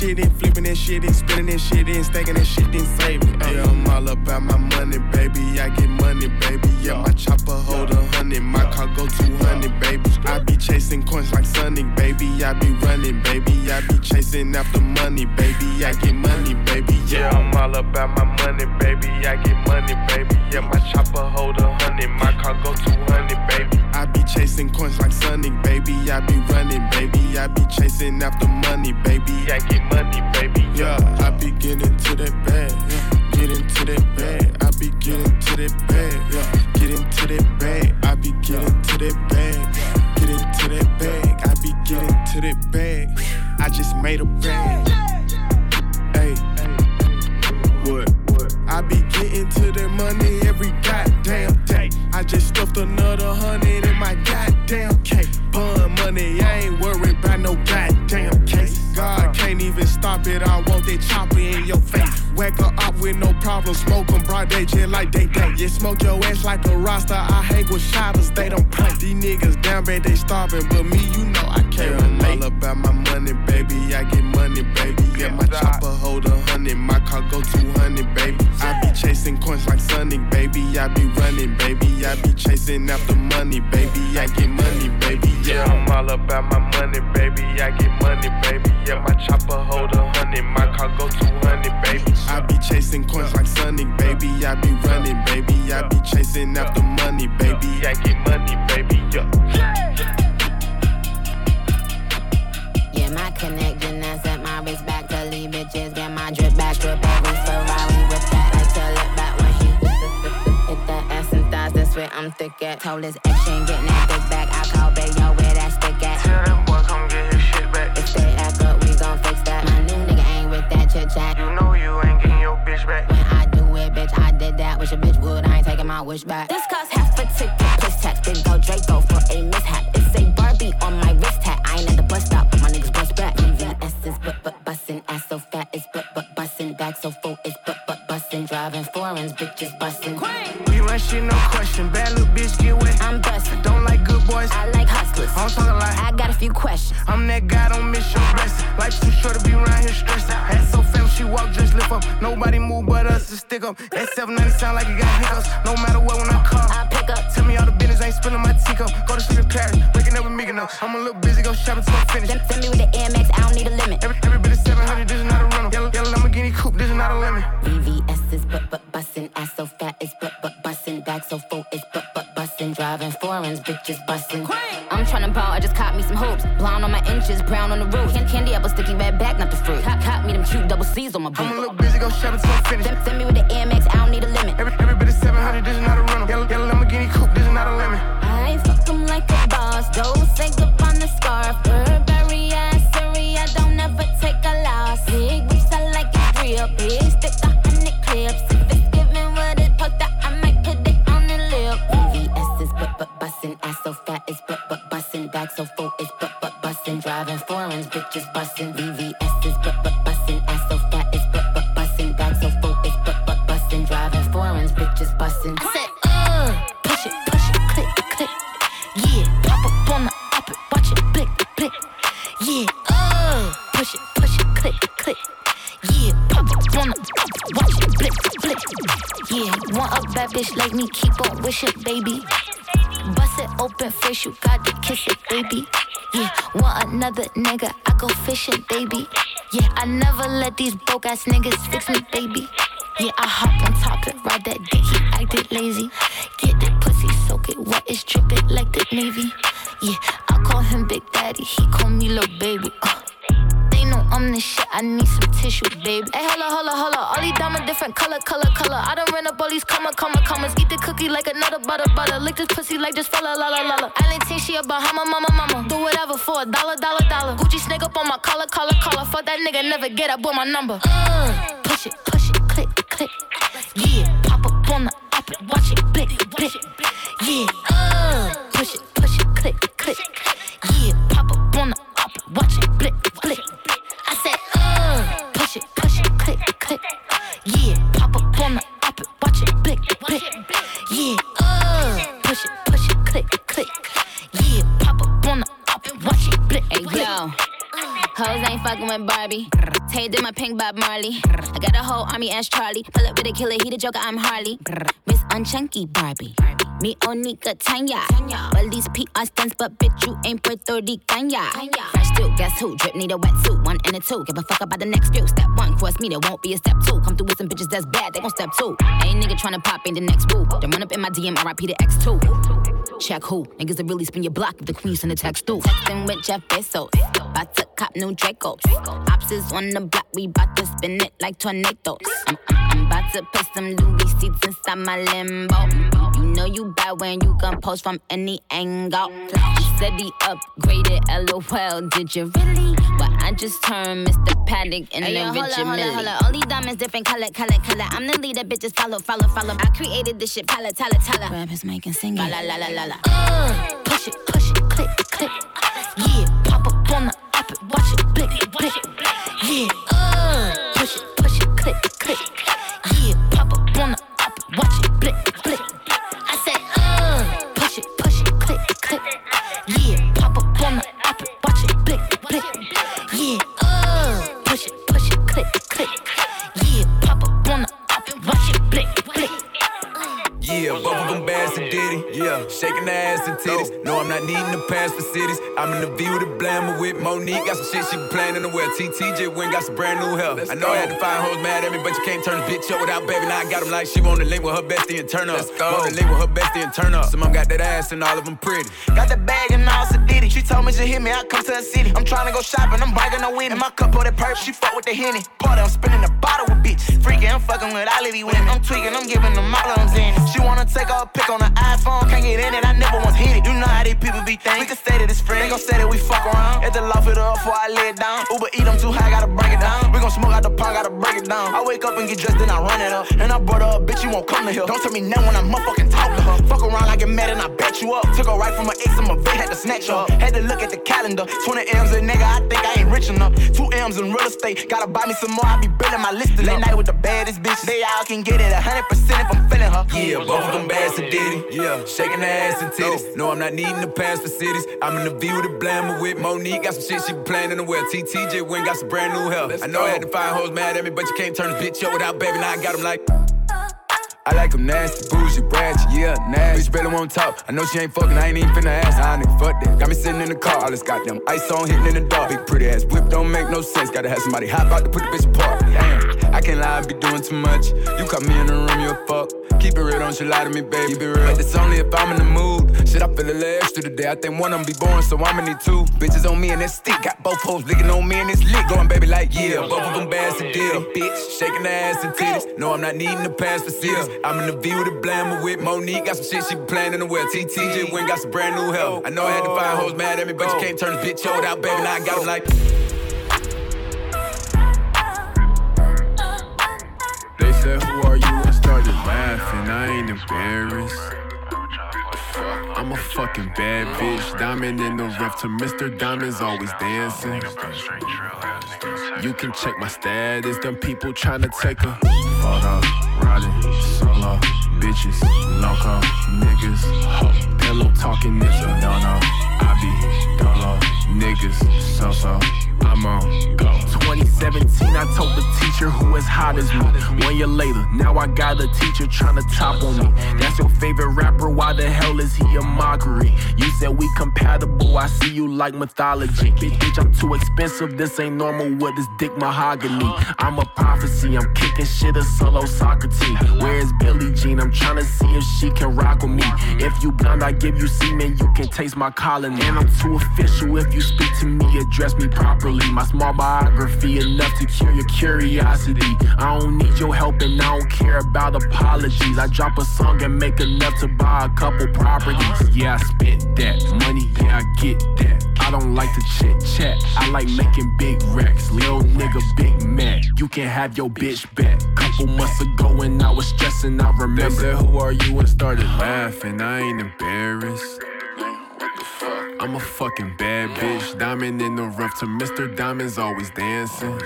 shit and flipping that shit and spending that shit and stacking that shit and saving. Yeah, I'm all about my money, baby. I get money, baby. Yeah, my chopper hold a hundred, my car go 200, baby. I be chasing coins like Sonic, baby. I be running, baby. I be chasing after money, baby. I get money, baby. Yeah, I'm all about my money, baby. I get money, baby. Yeah, my chopper hold a hundred, my car go 200, baby. I be chasing coins like Sonic, baby. I be running, baby. I be chasing after money, baby. I get just made a bag. Hey, what? I be getting to that money every goddamn day. I just stuffed another hundred in my goddamn cake. Pun money, I ain't worried about no goddamn case. God can't even stop it. I want that chopper in your face. Whack her up with no problem. Smoke 'em broad day just like they day. You smoke your ass like a roster. I hang with shotters, they don't play. These niggas down bad, they starving. But me, you know I can't relate. All about my money, baby. I get money, baby. Yeah, my chopper hold a hundred. My car go 200, baby. I be chasing coins like Sonic, baby. I be running, baby. I be chasing after money, baby. I get money, baby. Yeah, I'm all about my money, baby. I get money, baby. Yeah, my chopper hold a hundred. My car go 200, baby. I be chasing coins like Sonic, baby. I be running, baby. I be chasing after money, baby. I get money, baby. Yeah. Yeah, my connection that's at my wrist back I'm thick at. She ain't getting that dick back. Pussy like just fella, la, la, la, la. I ain't she a Bahama, mama, mama. Do whatever for a dollar, dollar, dollar. Gucci snake up on my collar, collar, collar. Fuck that nigga, never get up with my number. Uh, push it, push it, Barbie. Tay did my pink Bob Marley. I got a whole army as Charlie. Pull up with a killer, he the joker, I'm Harley. Miss Unchunky Barbie. Me Onika Tanya. Well, these PR stunts, but bitch, you ain't Puerto Rican. ya. Fresh too, guess who? Drip need a wetsuit, one and a two. Give a fuck about the next few. Step one, cross me, there won't be a step two. Come through with some bitches that's bad, they gon' step two. Ain't nigga tryna pop in the next boo. Then run up in my DM, RIP to X2. Check who? Niggas that really spin your block if the queen send a text through. Texting with Jeff Bezos. Oh. About to cop new Dracos. Ops is on the block, we bout to spin it like tornadoes. I'm, I'm, I'm about to put some Louis seats inside my limbo. You know you bad when you can post from any angle. He said he upgraded, lol. Did you really? Well, I just turned Mr. Paddock in Hey, the yo, hold Richard up, hold up, Mille. hold up. All these diamonds different color, color, color. I'm the leader, bitches follow, follow, follow. I created this shit, pala, tala, tala. Rappers making sing La la la la la la. Uh, push it, push it, click, click. Yeah, pop up on the I said, uh, push it, push it, click, click. Yeah, pop up on the up it, watch it, blick, blick. Yeah, uh, push it, push it, click, click. Yeah, pop up on the up it, watch it, blick, blick. Yeah, both of them bad to Diddy. Yeah, shaking the ass and titties. No, I'm not needing to pass for cities. I'm in the view with the blammer with Monique. Got some shit she planning to wear. TTJ went got some brand new hair. I know I had to find hoes mad at me, but you can't turn this bitch up without baby. Now I got them like she want to link with her bestie and turn up. Let's go. Want to link with her bestie and turn up. Some got that ass and all of them pretty. Got the bag and all Sadiddy. She told me she hit me, I come to the city. I'm trying to go shopping, I'm bragging no winning. My cup of that perp, she fuck with the henny. Party, I'm spinning the bottle with bitch. Freaking, I'm fucking with all of these women. I'm tweaking, I'm giving them all of them zanies. She wanna take a pic on the iPhone, can't get in it, I never once hit it. You know how these people be thinking. We can say that it's friends, they gon' say that we fuck around. At the loft it up before I lay it down. Uber eat, I'm too high, gotta break it down. Gon' smoke out the pond, gotta break it down. I wake up and get dressed, then I run it up. And I brought her up, bitch, you won't come to here. Don't tell me now when I'm motherfucking talk to her. Fuck around, I get mad and I bet you up. Took her right from my ex, I'm a vet, had to snatch her up. Had to look at the calendar. 20 M's a nigga, I think I ain't rich enough. Two M's in real estate. Gotta buy me some more, I be building my list. Late night with the baddest bitch. They all can get it 100% if I'm feeling her. Yeah, both of them bad to Diddy. Yeah, shaking ass and titties. No, I'm not needing to pass for cities. I'm in the view with the blammer with Monique. Got some shit she be playing to wear. TTJ went got some brand new hell. I know find hoes mad at me, but you can't turn this bitch up without baby. Now I got them like. I like them nasty, bougie, ratchet, yeah, nasty. Bitch better won't talk. I know she ain't fucking, I ain't even finna ask. Nah, nigga, fuck that. Got me sitting in the car, all this goddamn ice on, hitting in the dark. Big pretty ass whip don't make no sense. Gotta have somebody hop out to put the bitch apart. Damn, I can't lie, I be doing too much. You caught me in the room, you a fuck. Keep it real, don't you lie to me, baby. Keep it real. But it's only if I'm in the mood. Shit, I feel a little extra today. I think one of them be born, so I'ma need two. Bitches on me and that stick. Got both hoes licking on me and it's lick. Going, baby, like, yeah. Both of them bad to deal. Bitch, shaking their ass and titties. No, I'm not needing to pass for cities. I'm in the view to blammer with Monique. Got some shit she in the well. TTJ went got some brand new hell. I know I had to find hoes mad at me, but you can't turn this bitch old out, baby. Now I got them like. They said, Who are you? and started laughing. I ain't embarrassed. I'm a fucking bad bitch. Diamond in the rough to Mr. Diamond's always dancing. You can check my status. Them people tryna take a photo. Riding solo. Bitches, loco, niggas. Pillow talking nigga. No, no. I be dolo. Niggas, so so. I'm on go. 2017, I told the teacher who as hot as me. One year later, now I got a teacher trying to top on me. That's your favorite rapper, why the hell is he a mockery? You said we compatible, I see you like mythology. Bitch, bitch, I'm too expensive, this ain't normal with this dick mahogany. I'm a prophecy, I'm kicking shit a solo soccer team. Where is Billie Jean? I'm trying to see if she can rock with me. If you blind, I give you semen, you can taste my colony. And I'm too official, if you speak to me, address me properly. My small biography enough to cure your curiosity. I don't need your help and I don't care about apologies. I drop a song and make enough to buy a couple properties. Yeah, I spent that money, yeah, I get that. I don't like to chit chat, I like making big racks. Lil nigga, big man, you can have your bitch back. Couple months ago when I was stressing, I remember. They said, Who are you? and started laughing. I ain't embarrassed. I'm a fucking bad bitch. Diamond in the rough to Mr. Diamond's always dancing.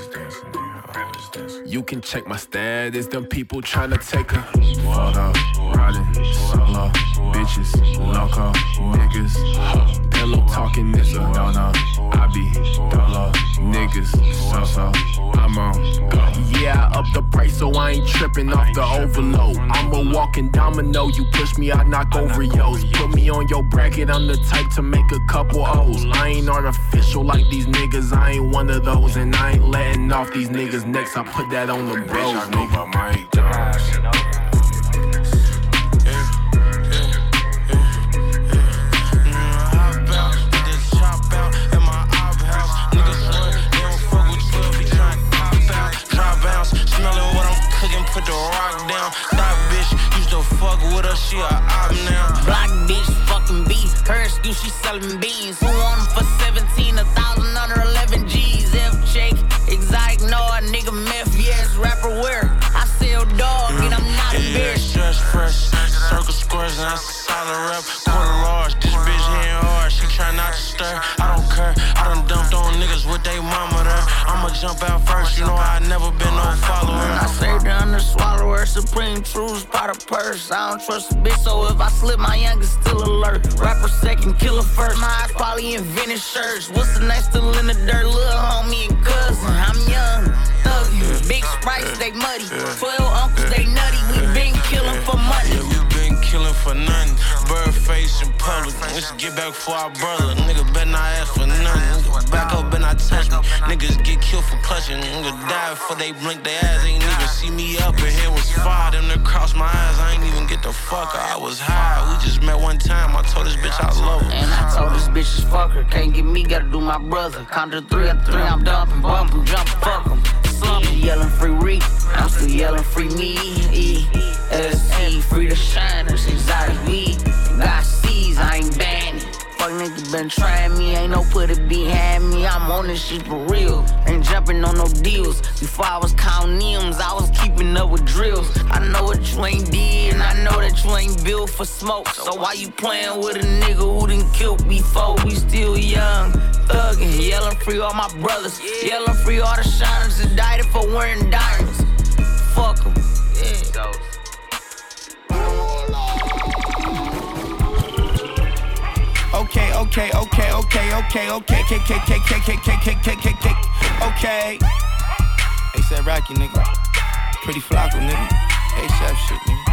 You can check my status. Them people tryna take a photo. Riding solo. Bitches, loco. Niggas. Ho, pillow talking nigga. No, no. I be dolo. Niggas. So, so. I'm on go. Yeah, I up the price so I ain't tripping off the overload. I'm a walking domino. You push me, I knock over yours. Put me on your bracket. I'm the type to make a couple O's. I ain't artificial like these niggas. I ain't one of those. And I ain't letting off these niggas' necks. I put that on the bros, nigga. Mike Jones. Smelling what I'm cooking, put the rock down. That bitch used to fuck with her, she a op now. Black bitch, fucking beef. Her excuse, she selling beans. Who want 'em for 17, a thousand under 11 G's? F shake, exotic, no, a nigga meth, yes, rapper where? I sell dog, and I'm not a Yeah, bitch. just fresh. Circle squares and a solid rep. Quarter large, this bitch hitting hard. She try not to stir. I don't care. I done dumped on niggas with they mama there. I'ma jump out first. You know I never been no follower. I say down the swallower, supreme truths by the purse. I don't trust a bitch, so if I slip, my youngest still alert. Rapper second, killer first. My eyes probably invented shirts. What's the next still in the dirt? Little homie and cousin. I'm young, thuggy. Big sprites, they muddy. Twelve uncles, they for nothing. Bird face in public. Let's get back for our brother. Nigga better not ask for nothing. Back up and not touch me. Niggas get killed for clutching. Nigga die before they blink their ass. Ain't even see me up and here was fire. Them to cross my eyes. I ain't even get the fuck. I was high. We just met one time. I told this bitch I love her. And I told this bitch is fuck her. Can't get me, gotta do my brother. Count to three at three, I'm dumping, bumping, jumping, fuck 'em. Slumping, yelling free Reek. I'm still yelling free me. Been trying me, ain't no put it behind me. I'm on this shit for real. Ain't jumping on no deals. Before I was counting M's, I was keeping up with drills. I know what you ain't did, and I know that you ain't built for smoke. So why you playing with a nigga who done killed before? We still young, thuggin', yelling free all my brothers, yelling free all the shiners that died for wearing diamonds. Fuck Fuck 'em. Yeah. Okay, okay, okay, okay, okay, K, K, K, K, K, K, K, K, K, K, okay. ASAP Rocky, nigga. Pretty Flacko, nigga. ASAP shit, nigga.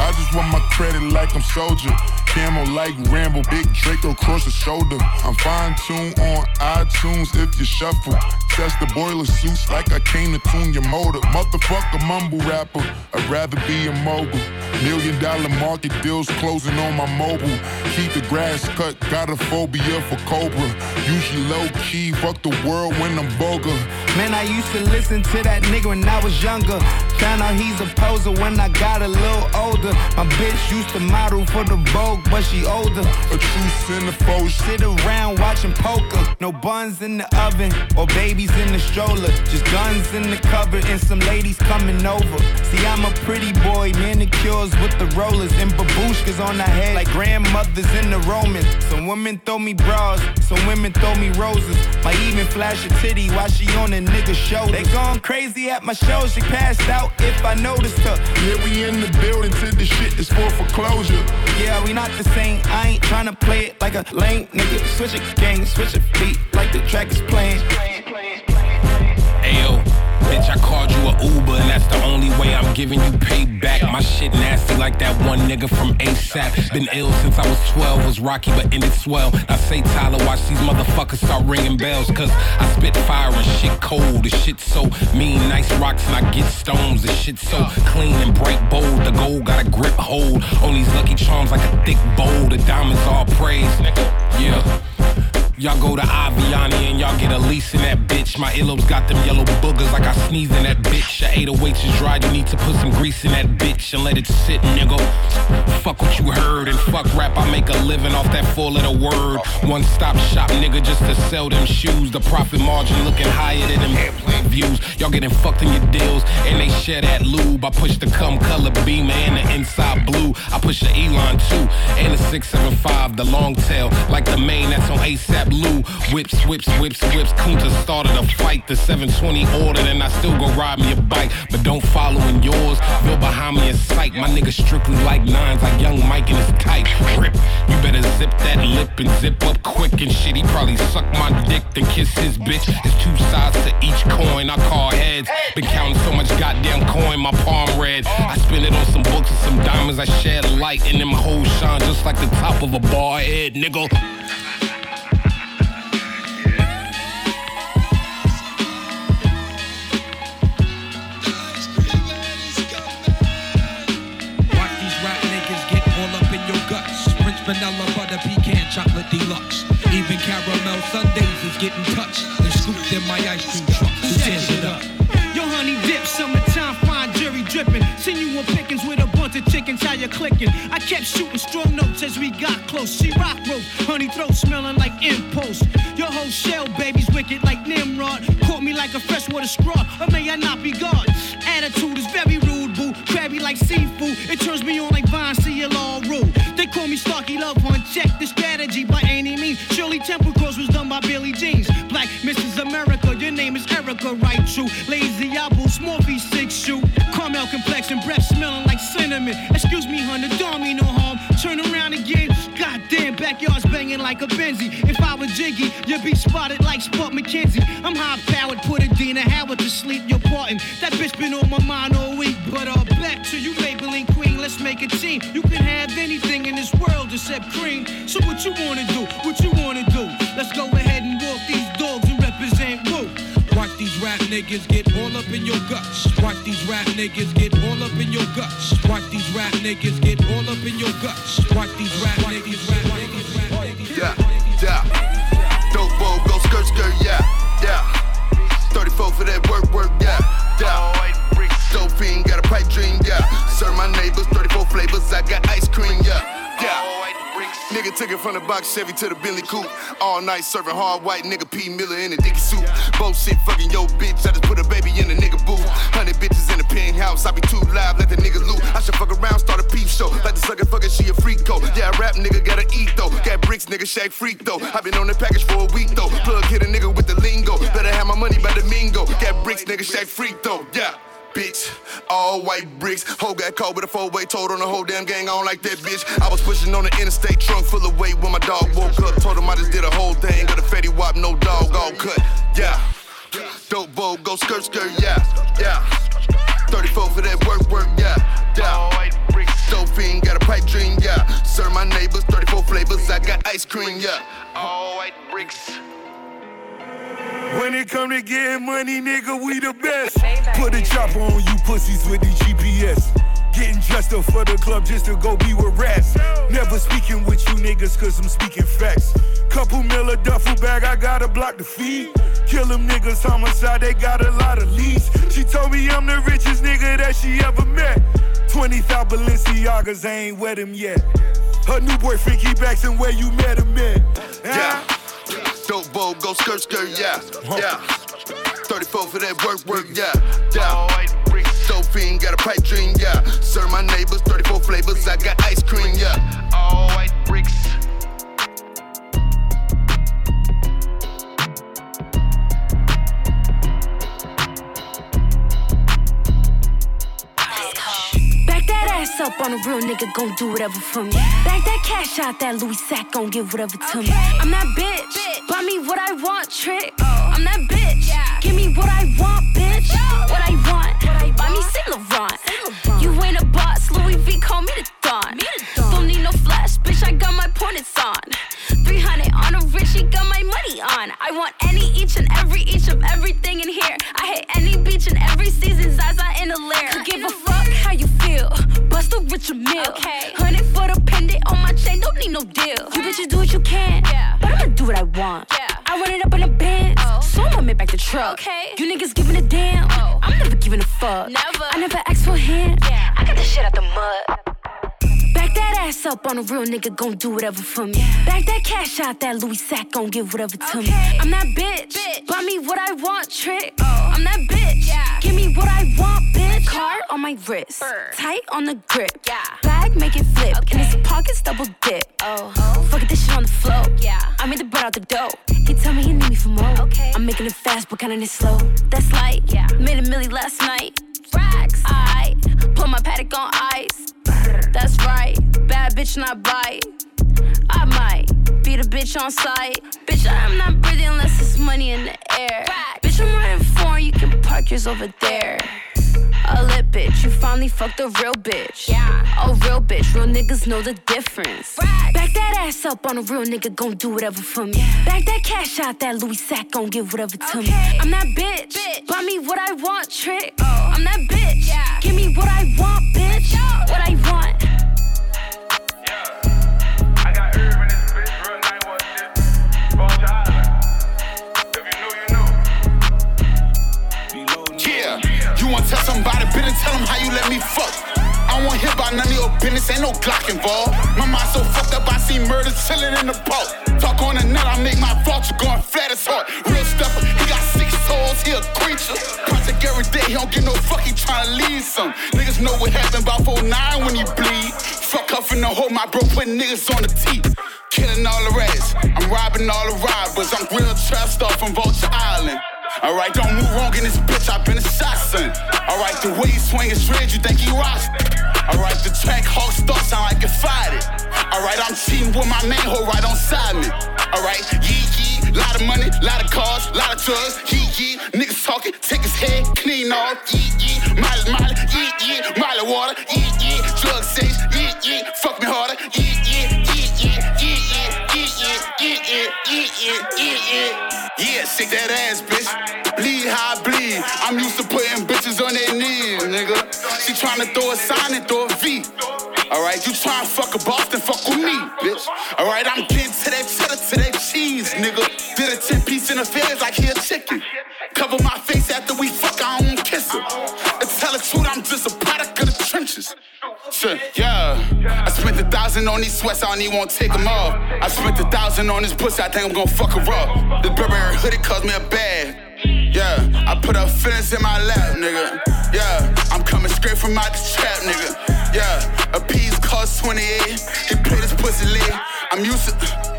I just want my credit like I'm soldier. Camo like Rambo, big Draco across the shoulder. I'm fine tuned on iTunes if you shuffle. Test the boiler suits like I came to tune your motor. Motherfucker mumble rapper, I'd rather be a mogul. Million dollar market deals closing on my mobile. Keep the grass cut, got a phobia for Cobra. Usually low key, fuck the world when I'm vulgar. Man, I used to listen to that nigga when I was younger. Found out he's a poser when I got a little older. My bitch used to model for the Vogue, but she older. A true centerfold. Sit around watching poker. No buns in the oven or babies in the stroller. Just guns in the cupboard and some ladies coming over. See, I'm a pretty boy, manicures with the rollers and babushkas on the head like grandmothers in the Romans. Some women throw me bras, some women throw me roses. Might even flash a titty while she on a nigga shoulder. They gone crazy at my show, she passed out if I noticed her. Yeah, we in the building till the shit is for foreclosure. Yeah, we not the same. I ain't tryna play it like a lame nigga. Switch a gang, switch a beat like the track is playing. Bitch, I called you a Uber, and that's the only way I'm giving you payback. My shit nasty like that one nigga from ASAP. Been ill since I was 12, was rocky but ended swell. Now say Tyler, watch these motherfuckers start ringing bells, cause I spit fire and shit cold. The shit so mean, nice rocks, and I get stones. The shit so clean and bright, bold. The gold got a grip hold on these lucky charms like a thick bowl. The diamonds all praise, nigga. Yeah. Y'all go to Avianne and y'all get a lease in that bitch. My earlobes got them yellow boogers like I sneeze in that bitch. Your 808s is dry, you need to put some grease in that bitch and let it sit, nigga. Fuck what you heard and fuck rap, I make a living off that four letter word. One stop shop, nigga, just to sell them shoes. The profit margin looking higher than them airplane views. Y'all getting fucked in your deals and they share that lube. I push the cum color beamer and the inside blue. I push the Elon too and the 675, the long tail, like the main that's on ASAP Lou. Whips, whips, whips, whips. Kunta started a fight. The 720 ordered, and I still go ride me a bike. But don't follow in yours. Bill behind me in sight. My nigga strictly like nines, like young Mike and his kite. Rip. You better zip that lip and zip up quick and shit. He probably suck my dick, then kiss his bitch. It's two sides to each coin. I call heads. Been counting so much goddamn coin, my palm red. I spend it on some books and some diamonds. I shed light, and then my whole shine just like the top of a bar head, nigga. Vanilla butter pecan chocolate deluxe. Even caramel sundaes is getting touched and scooped in my ice cream truck. Who tears it up? Yo, honey dip, summertime, fine jury dripping. Seen you on pickings with a bunch of chickens, how you clicking? I kept shooting strong notes as we got close. She rock rope, honey throat smelling like impulse. Your whole shell, baby's wicked like Nimrod. Caught me like a freshwater straw, or may I not be God? Attitude is very rude, boo. Crabby like seafood. It turns me on like Vine, see you all rule. Call me Starky Love Hunt. Check the strategy by any means. Shirley Temple Cross was done by Billy Jeans. Black Mrs. America, your name is Erica, right? True. Lazy Apple, Smorphy, six shoe. Caramel complexion, breath smelling like cinnamon. Excuse me, hun, the don't mean no harm. Turn around again. Goddamn, backyard's banging like a Benzie. If I were Jiggy, you'd be spotted like Spuds McKenzie. I'm high powered, put a Dina Howard to sleep. You're parting. That bitch been on my mind all week. But uh, back to you, Maybelline Queen. Let's make a team. You can have anything in this world except cream. So what you wanna do? What you wanna do? Let's go ahead these rap niggas get all up in your guts. Watch these rap niggas get all up in your guts. Watch these rap niggas get all up in your guts. Watch these rap niggas, rap niggas, rap niggas. Yeah, yeah. Dope bowl, go skirt, skirt, yeah, yeah. 34 for that work, work, yeah, yeah. Dope fiend, got a pipe dream, yeah. Serve my neighbors, 34 flavors, I got ice took it from the box Chevy to the Bentley coupe. All night serving hard white nigga P Miller in a dicky suit. Both Bullshit fucking yo bitch. I just put a baby in a nigga booth. Hundred bitches in the penthouse. I be too live, let the nigga loot. I should fuck around, start a peep show. Like the sucker fucker, she a freak code. Yeah, rap nigga gotta eat though. Got bricks, nigga shake freak though. I been on the package for a week though. Plug hit a nigga with the lingo. Better have my money by the mingo. Got bricks, nigga shake freak though. Yeah bitch. All white bricks. Hoe got caught with a four-way told on the whole damn gang. I don't like that bitch. I was pushing on the interstate trunk full of weight when my dog woke up. Told him I just did a whole thing. Got a fatty wop, no dog, all cut. Yeah. Dope bow, go skirt, skirt, yeah, yeah. 34 for that work, work, yeah, yeah. All white bricks. Dope fiend, got a pipe dream, yeah. Serve my neighbors, 34 flavors, I got ice cream, yeah. All white bricks. When it come to getting money, nigga, we the best. Put a chopper on you pussies with the GPS. Getting dressed up for the club just to go be with rats. Never speaking with you niggas cause I'm speaking facts. Couple miller duffel bag, I gotta block the feed. Kill them niggas homicide, they got a lot of leads. She told me I'm the richest nigga that she ever met. 20,000 Balenciagas, I ain't wet him yet. Her new boyfriend keep asking where you met him at. Yeah. Dope bow, go skirt, skirt, yeah, yeah. 34 for that work, work, yeah, yeah. All white bricks, dope fiend, got a pipe dream, yeah. Serve my neighbors, 34 flavors, I got ice cream, yeah. All white bricks. Ass up on a real nigga, gon' do whatever for me. Back that cash out, that Louis sack gon' give whatever to me. I'm that bitch, buy me what I want, trick. Oh. I'm that bitch, give me what I want, bitch. What I want, buy me Saint Laurent. You ain't a boss, Louis V, call me the Don. Don't need no flash, bitch, I got my pointers on. 300 on a rich, he got my money on. I want any, each and every, each of everything in here. I hit any beach in every season, Zaza in the lair. Could give a fuck how you feel. Bust a rich a meal. Hundred for the pendant on my chain, don't need no deal. You bitches do what you can, yeah. but I'ma do what I want. Yeah. I run it up in a Benz, so I'ma make back the truck. Okay. You niggas giving a damn, oh. I'm never giving a fuck. Never. I never asked for a hand, I got this shit out the mud. Ass up on a real nigga, gon' do whatever for me. Back that cash out, that Louis sack gon' give whatever to me. I'm that bitch, buy me what I want, trick. Oh. I'm that bitch, give me what I want, bitch. Card on my wrist, tight on the grip. Yeah. Bag make it flip, and his pockets double dip. Oh, fuck it, this shit on the flow. Yeah, I made the bread out the dough. He tell me he need me for more. Okay, I'm making it fast, but kinda it slow. That's like, yeah, made a milli last night. Racks, I put my Patek on ice. That's right, bad bitch not bite. I might beat a bitch on sight. Bitch, I'm not breathing unless it's money in the air. Bitch, I'm running foreign, you can park yours over there. A lit bitch, you finally fucked a real bitch. Yeah. A real bitch, real niggas know the difference. Back that ass up on a real nigga, gon' do whatever for me. Back that cash out, that Louis sack gon' give whatever to me. I'm that bitch, bitch, buy me what I want, trick. Oh. I'm that bitch, yeah. give me what I want, bitch. What I want. Tell them how you let me fuck. I wanna hear about none of your business, ain't no Glock involved. My mind so fucked up, I see murder chilling in the pot. Talk on the net, I make my vulture going flat as hard. Real stepper, he got six souls, he a creature. Project every day, he don't get no fuck, he tryna lead some. Niggas know what happened about 49 when he bleed. Fuck in the hole, my bro putting niggas on the teeth. Killing all the rats, I'm robbing all the robbers. I'm real trap star from Vulture Island. Alright, don't move wrong in this bitch, I've been a shot, son. Alright, the way he swing is red, you think he rocks. Alright, the Trackhawk start sound like it fired it. Alright, I'm cheating with my main hoe right on side me. Alright, yee yee, lot of money, lot of cars, lot of drugs, yee yee. Niggas talking, take his head clean off, yee yee. Molly, Molly, yee yee. Molly water, yee yee. Drug sex, yee yee. Fuck me harder. Yee yee, Yeah, shake that ass, bitch. Bleed how I bleed. I'm used to putting bitches on their knees, nigga. She tryna throw a sign and throw a V. Alright, you tryna fuck a Boston, fuck with me, bitch. Alright, I'm getting to that cheddar, to that cheese, nigga. Did a 10 piece in the feds like he a chicken. Thousand on these sweats, I don't even want to take them off. I spent a thousand on this pussy, I think I'm gonna fuck her up. This Burberry hoodie cost me a bag. Yeah, I put up feelings in my lap, nigga. Yeah, I'm coming straight from out the trap, nigga. Yeah, a piece cost 28. He play this pussy lit. I'm used to,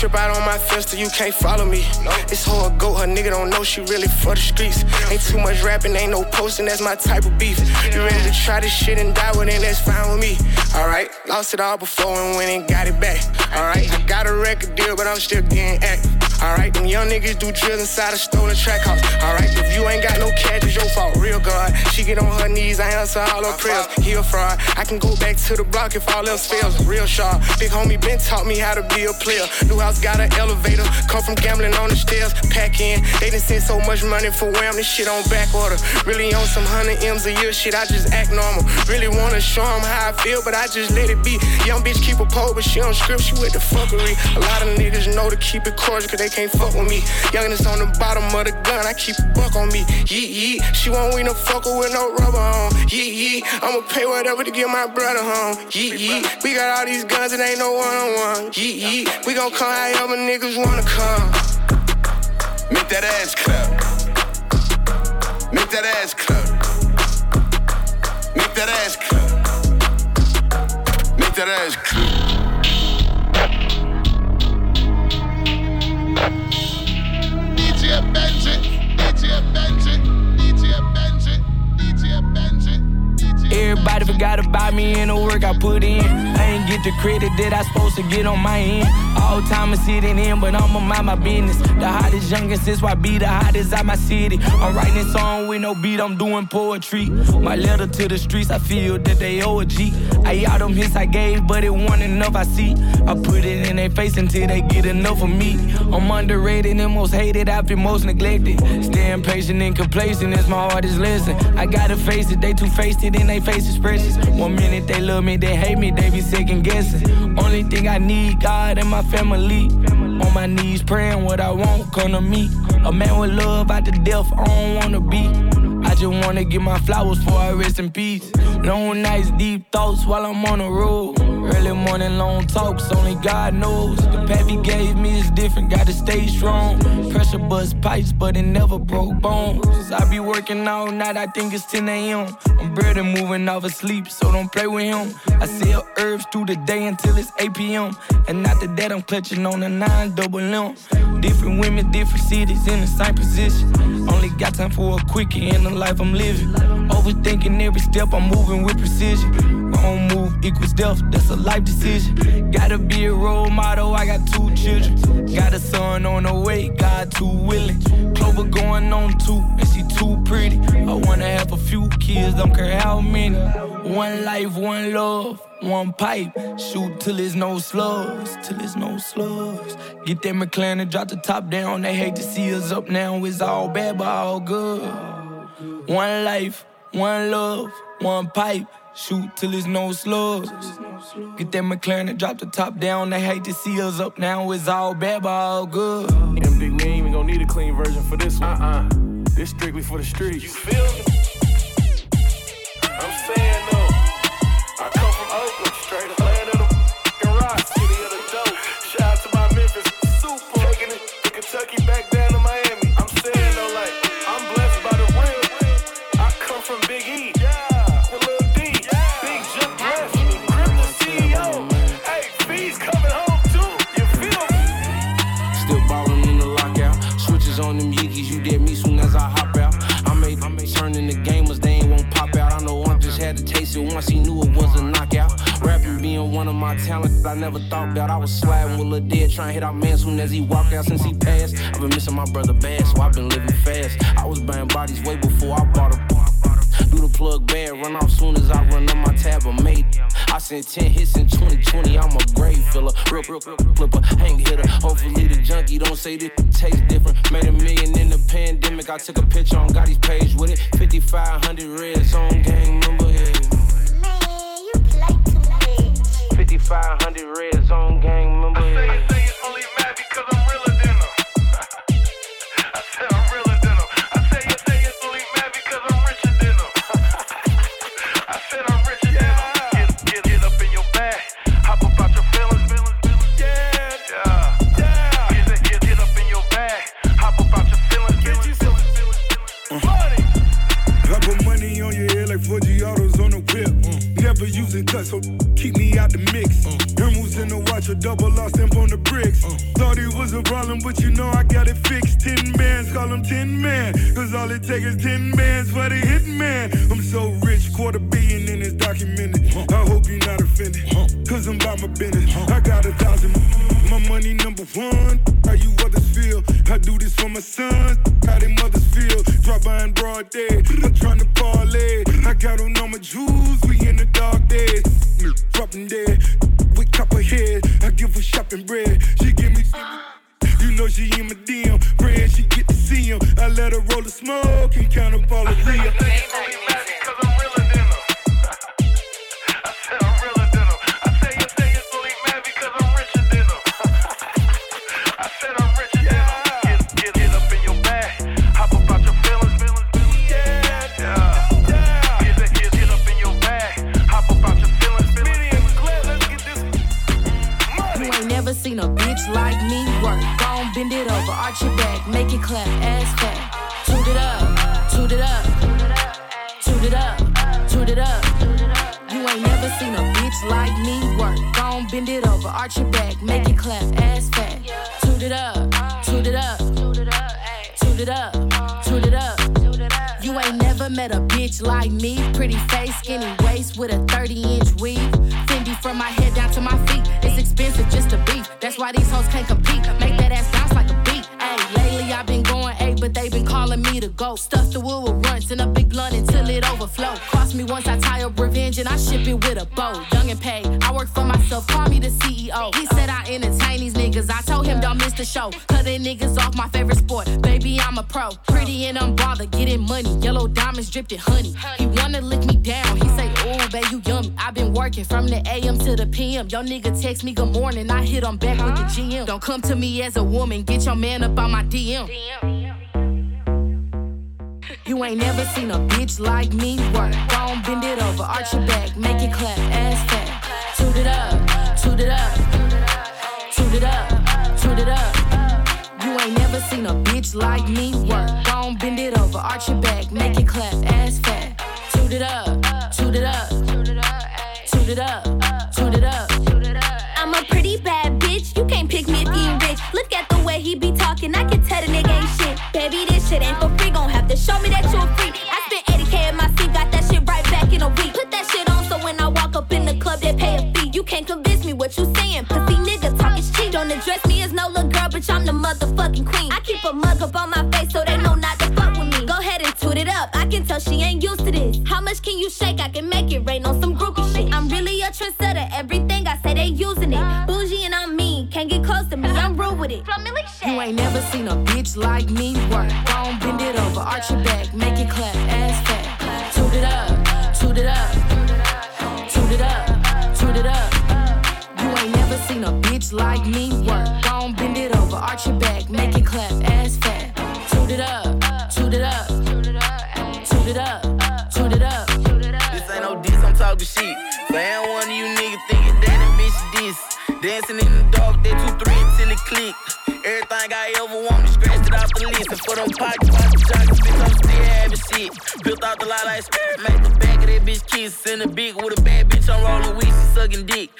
trip out on my till you can't follow me. It's hard goat, her nigga don't know she really for the streets. Ain't too much rapping, ain't no posting, that's my type of beef. You ready to try this shit and die with it, that's fine with me. Alright, lost it all before and went and got it back. Alright, I got a record deal, but I'm still getting active. Alright, them young niggas do drills inside a stolen track house. Alright, if you ain't got no cash, it's your fault. Real God, she get on her knees, I answer all her prayers. He a fraud, I can go back to the block if all else fails. Real sharp, big homie Ben taught me how to be a player. New house got an elevator, come from gambling on the stairs. Pack in, they done sent so much money for wham, this shit on back order. Really on some hundred M's a year shit, I just act normal. Really wanna show 'em how I feel, but I just let it be. Young bitch keep a pole, but she don't script, she with the fuckery. A lot of niggas know to keep it cordial, cause they can't fuck with me. Youngest on the bottom of the gun, I keep a buck on me. Yeet, yeet. She won't win a fucker with no rubber on. Yeet, yeet. I'ma pay whatever to get my brother home. Yeet, yeet. We got all these guns, it ain't no one on one. Yeet, yeet. We gon' come however niggas wanna come. Make that ass clap. Make that ass clap. Make that ass clap. Make that ass clap. Everybody forgot about me and the work I put in. I ain't get the credit that I supposed to get on my end. All time I'm sitting in, but I'ma mind my business. The hottest youngest since I be the hottest out my city. I'm writing this song with no beat, I'm doing poetry. My letter to the streets, I feel that they owe a G. I all them hits I gave, but it wasn't enough I see. I put it in their face until they get enough of me. I'm underrated and most hated, I feel most neglected. Staying patient and complacent is my hardest lesson. I gotta face it, they too faced it in they face expressions. One minute they love me, they hate me, they be second guessing. Only thing I need, God and my family. On my knees praying what I want come to me. A man with love out to death, I don't wanna be. I just wanna get my flowers before I rest in peace. Long nights, deep thoughts while I'm on the road. Early morning, long talks, only God knows. The He gave me is different, gotta stay strong. Pressure bust pipes, but it never broke bones. I be working all night, I think it's 10 a.m. I'm barely moving off of sleep, so don't play with him. I sell herbs through the day until it's 8 p.m. And after that, I'm clutching on a 9 double M. Different women, different cities in the same position. Only got time for a quickie in the life I'm living. Overthinking every step, I'm moving with precision. Wrong move equals death, that's a life decision. Gotta be a role model, I got two children. Got a son on the way, God too willing. Clover going on two, and she too pretty. I wanna have a few kids, don't care how many. One life, one love. One pipe, shoot till there's no slugs, till there's no slugs. Get that McLaren and drop the top down. They hate to see us up now. It's all bad, but all good. One life, one love, one pipe. Shoot till there's no slugs. Get that McLaren and drop the top down. They hate to see us up now. It's all bad, but all good. And big, we ain't even gonna need a clean version for this one. Uh-uh. This strictly for the streets. You feel me? I never thought about. I was sliding with Lil Dead, trying to hit our man soon as he walked out since he passed. I've been missing my brother bad, so I've been living fast. I was buying bodies way before I bought a do the plug bad, run off soon as I run on my tab, I made. I sent 10 hits in 2020, I'm a grave filler. Real, real, real clipper, hang hitter. Hopefully the junkie don't say this tastes different. Made a million in the pandemic, I took a picture on Gotti's page with it. 5500 red zone gang member, yeah. 500 red zone gang member. take us 10 Young and paid. I work for myself, call me the CEO. He said I entertain these niggas. I told him don't miss the show. Cutting niggas off my favorite sport. Baby, I'm a pro. Pretty and unbothered, getting money. Yellow diamonds dripped in honey. He wanna lick me down. He say, Ooh, babe, you yummy. i been working from the AM to the PM. Your nigga text me good morning. I hit him back with the GM. Don't come to me as a woman. Get your man up on my DM. You ain't never seen a bitch like me work. Gon' bend it over, arch your back, make it clap, ass fat. Toot it up, toot it up, toot it up, toot it up. You ain't never seen a bitch like me work. Gon' bend it over, arch your back, make it clap, ass fat. Toot it up, toot it up, toot it up, toot it up. I'm a pretty bad bitch. You can't pick me if you ain't rich. Look at the way he be talking. I can tell the nigga. Baby, this shit ain't for free. Gon' have to show me that you're free. I spent 80k in my seat. Got that shit right back in a week. Put that shit on so when I walk up in the club, they pay a fee. You can't convince me what you saying. Pussy nigga talk is cheap. Don't address me as no little girl, bitch. I'm the motherfucking queen. I keep a mug up on my face so they know not to fuck with me. Go ahead and toot it up. I can tell she ain't used to this. How much can you shake? I can make it rain on some groupie shit. I'm really a trendsetter. Everything I say, they using it. With it. You ain't never seen a bitch like me work. Gon' bend it over, arch your back, make it clap, ass fat. Toot it up, toot it up, toot it up, toot it up. You ain't never seen a bitch like me work. Gon' bend it over, arch your back, make it them pockets, watch the joggers, bitch, I'm still shit. Built out the lot like spirit, make the back of that bitch kiss. In the big with a bad bitch, I'm rolling weed, she sucking dick.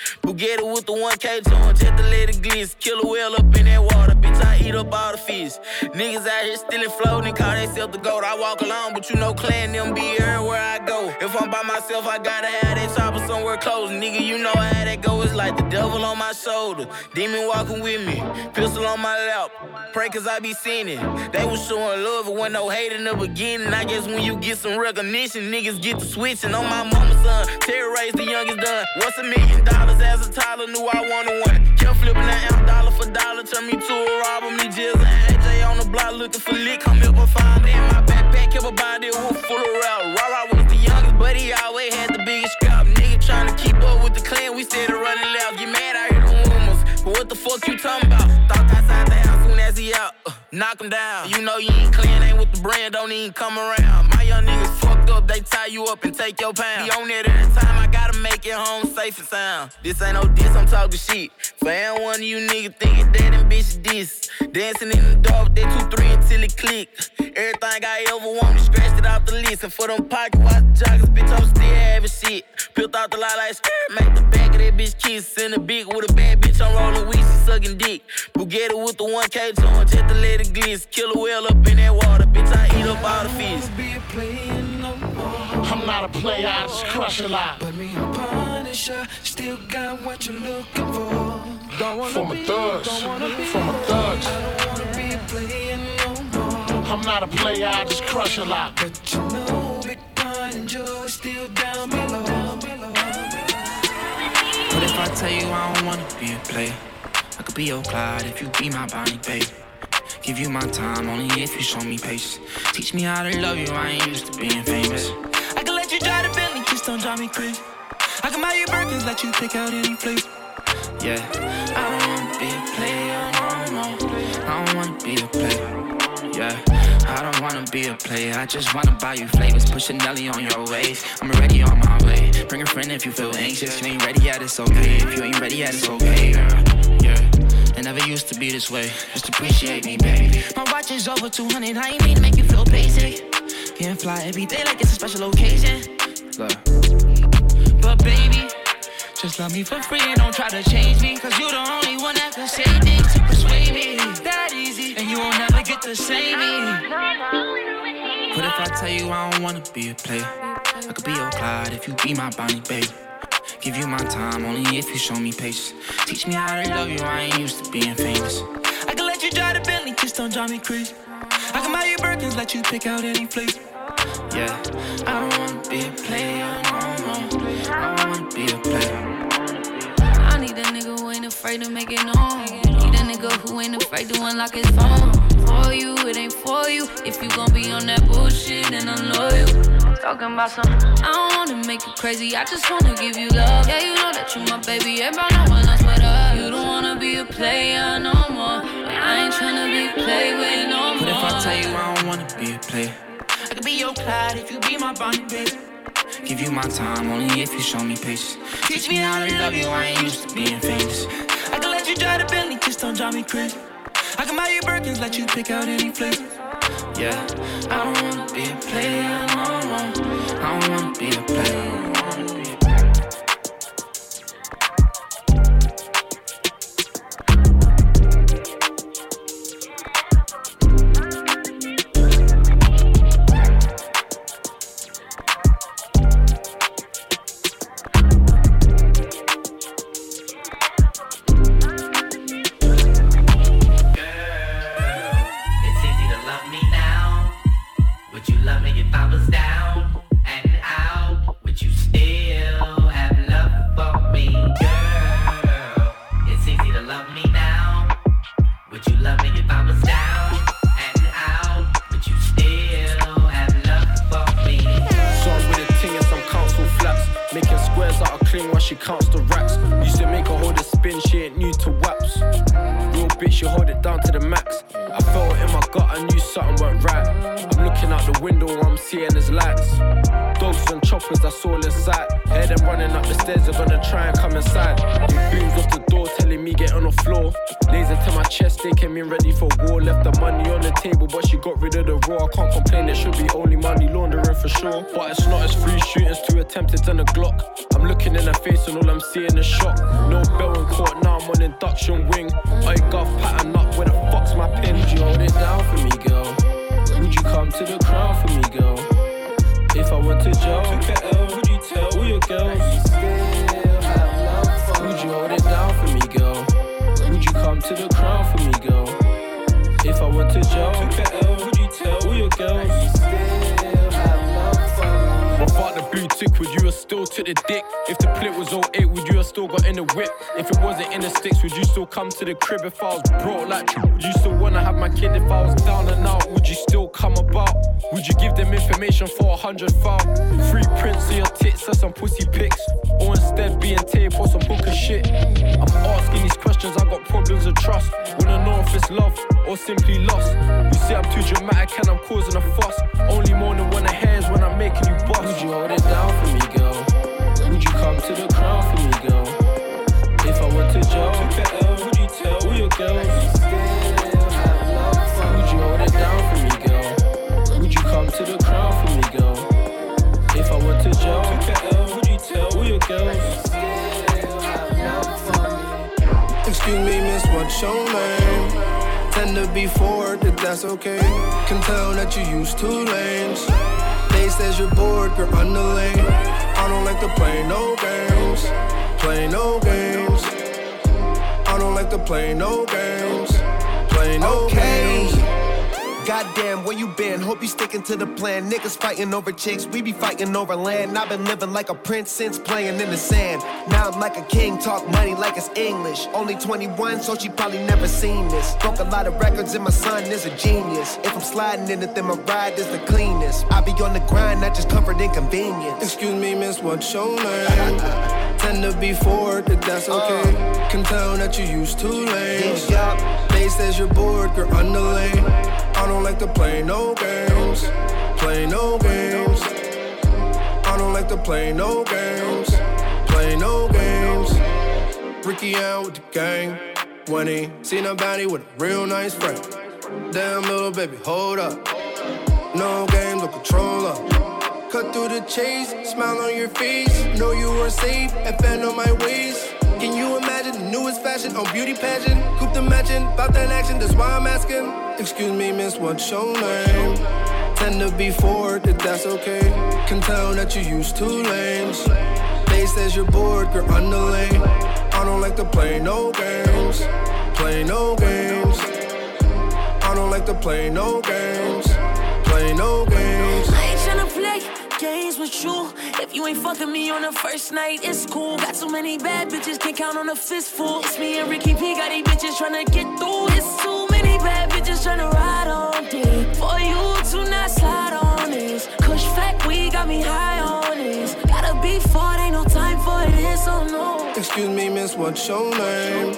Bugatti with the 1K joint, just to let it glitz. Kill a whale up in that water, bitch, I eat up all the fish. Niggas out here stealing floating, call themselves the goat. I walk alone, but you know, clan them be everywhere I go. If I'm by myself, I gotta have that chopper somewhere close. Nigga, you know how that go. It's like the devil on my shoulder, demon walking with me, pistol on my lap. Pray cause I be it. They was showing love, but when no hate in the beginning. I guess when you get some recognition, niggas get to switching. On my mama's son, terrorize the youngest done. What's a million dollars as a toddler? Knew I wanted one. Kept flipping that amp dollar for dollar, turn me to a robber. Me just AJ on the block looking for lick. Come here, find in my backpack, kept a body wolf full of rap. Rara was the youngest, but he always had the biggest scrap. Nigga trying to keep up with the clan, we steady running left. Get mad, I hear the rumors. But what the fuck you talking about? Knock him down. You know you ain't clean, ain't with the brand, don't even come around. My young niggas fucked up, they tie you up and take your pound. Be on it every time, I gotta make it home safe and sound. This ain't no diss, I'm talking shit. For every one of you niggas thinking that them bitches diss. Dancing in the dark, they two, three until it click. Everything I ever wanted, scratched it off the list. And for them pocket watch joggers, bitch, I'm still having shit. Peeled out the light like skirt, make the back of that bitch kiss. In the big with a bad bitch, I'm rolling weed, she sucking dick. Bugatti with the 1K tone, just to let it glitz. Kill a whale up in that water, bitch, I eat up all the fish. I'm not a player, I just crush a lot. But me, I'm Punisher, still got what you're looking for. Don't wanna For my be, thugs, don't wanna for my thugs. I don't wanna be playing no more. I'm not a player, I just crush a lot. But you know, Big Pun and Joe still down below. What if I tell you I don't wanna be a player? I could be your Clyde if you be my Bonnie, babe. Give you my time only if you show me patience. Teach me how to love you, I ain't used to being famous. I can let you drive the Bentley, just don't drive me crazy. I can buy you Birkins, let you pick out any flavor. Yeah, I don't wanna be a player no more. I don't wanna be a player. Yeah, I don't wanna be a player. I just wanna buy you flavors. Push a Nelly on your waist. I'm already on my way. Bring a friend if you feel anxious. You ain't ready yet, it's okay. If you ain't ready yet, it's okay, girl. It never used to be this way. Just appreciate me, baby. My watch is over 200, I ain't mean to make you feel basic. Can't fly every day like it's a special occasion. Look. But baby, just love me for free and don't try to change me. Cause you the only one that can say things to persuade me. That easy, and you won't never get to say me. What if I tell you I don't wanna be a player? I could be your Clyde if you be my Bonnie, babe. Give you my time only if you show me patience. Teach me how to love you, I ain't used to being famous. I can let you drive the Bentley, just don't drive me crazy. I can buy you Birkins, let you pick out any flavor. Yeah, I don't wanna be a player no more. I don't wanna be a player. I need a nigga who ain't afraid to make it known. Need a nigga who ain't afraid to unlock his phone. For you, it ain't for you. If you gon' be on that bullshit, then I'm loyal. Talking about some, I don't wanna make you crazy. I just wanna give you love. Yeah, you know that you my baby. Everybody know when I sweat up. You don't wanna be a player no more. But I ain't tryna be played with no more. What if I tell you I don't wanna be a player? I could be your Clyde if you be my Bonnie, baby. Give you my time only if you show me patience. Teach me how to love you, I ain't used to being famous. I can let you drive the Bentley, just don't drive me crazy. I can buy you Birkins, let you pick out any flavor. Yeah, I don't wanna be a player no more. I don't wanna be a player. Have the dick? If the plate was 08, would you have still got in the whip? If it wasn't in the sticks, would you still come to the crib if I was broke like Would you still wanna have my kid if I was down and out? Would you still come about? Would you give them information for a hundred foul? Free prints of your tits or some pussy pics? Or instead being tape or some book of shit? I'm asking these questions, I got problems of trust. Wanna know if it's love or simply lost. You say I'm too dramatic and I'm causing a fuss. Only moaning when the hairs when I'm making you bust. Would you hold it down for me, girl? Would you come to the crown for me, girl? If I went to jail, took the L, would you tell all your girls? Would you hold it down for me, girl? Would you come to the crown for me, girl? If I went to jail, took the L, would you tell all your girls? Excuse me, miss, what's your name? Tend to be forward if that's okay. Can tell that you use two lanes. They says you're bored, you're on the lane. I don't like to play no games. Play no games. I don't like to play no games. Play no Okay. games. Goddamn, where you been? Hope you sticking to the plan. Niggas fighting over chicks, we be fighting over land. I've been living like a prince since playing in the sand. Now I'm like a king, talk money like it's English. Only 21, so she probably never seen this. Broke a lot of records, and my son is a genius. If I'm sliding in it, then my ride is the cleanest. I be on the grind, not just comfort and convenience. Excuse me, miss, what's your name? Tend to be forward, if that's uh. okay. Can tell that you use two lanes. They says you're bored, you're on the lane. I don't like to play no games. Play no games. I don't like to play no games. Play no games. Ricky out with the gang. When he seen a body with a real nice friend. Damn little baby, hold up. No games, no controller. Cut through the chase, smile on your face. Know you were safe, and fan on my waist. Can you imagine the newest fashion on beauty pageant? Coop the matching, about that action, that's why I'm asking. Excuse me, miss, what's your name? Tend to be forward, if that's okay. Can tell that you use two lanes. They says you're bored, you're lane. I don't like to play no games. Play no games. I don't like to play no games. Games with you. If you ain't fucking me on the first night, it's cool. Got so many bad bitches, can't count on a fistful. It's me and Ricky P, got these bitches tryna get through. It's too many bad bitches tryna ride on dick. For you to not slide on this. Kush fact, we got me high on this. Gotta be fought, ain't no time for this, oh no. Excuse me, miss, what's your name?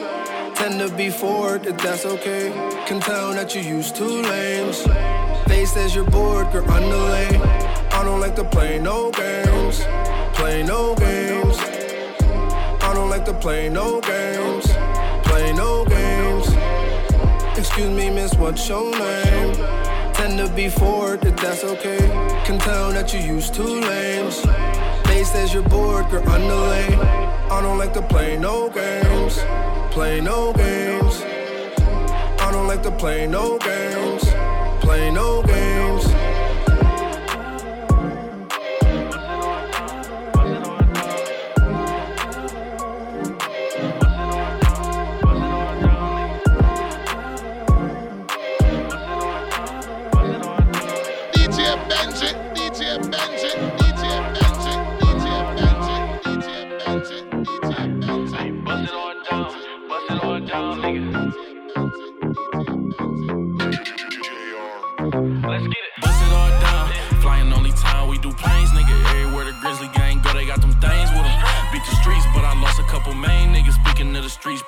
Tend to be forward, if that's okay. Can tell that you use two lanes. They says you're bored, the lane. I don't like to play no games. Play no games. I don't like to play no games. Play no games. Excuse me, miss, what's your name? Tend to be forward, if that's okay. Can tell that you use two lanes. They says you're bored, you're lane. I don't like to play no games. Play no games. I don't like to play no games. Play no games.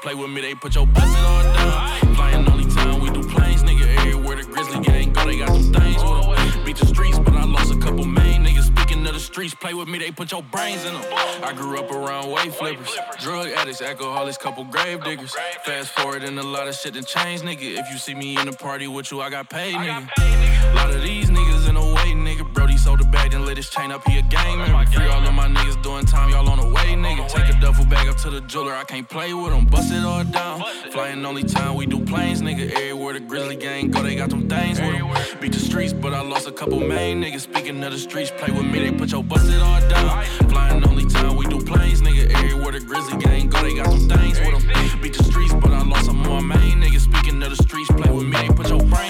Play with me, they put your it all down. Flying only time we do planes, nigga. Everywhere the Grizzly gang go, they got them things with them. Beat the streets, but I lost a couple main niggas. Speaking of the streets, play with me, they put your brains in them. I grew up around weight flippers, drug addicts, alcoholics, couple grave diggers. Fast forward and a lot of shit done changed, nigga. If you see me in the party with you, I got paid, nigga. A lot of these niggas in the way, nigga. Brody sold the bag, then lit his chain up, he a gang member. Free all of my niggas doing time, y'all on the way, nigga. Take a duffel bag up to the jeweler, I can't play with them. Bust it all down. Flying only time we do planes, nigga. Everywhere the Grizzly gang go, they got them things with them. Beat the streets, but I lost a couple main niggas. Speaking of the streets, play with me, they put your bust it all down. Flying only time we do planes, nigga. Everywhere the Grizzly gang go, they got them things with them. Beat the streets, but I lost some more main niggas. Speaking of the streets, play with me, they put your brains.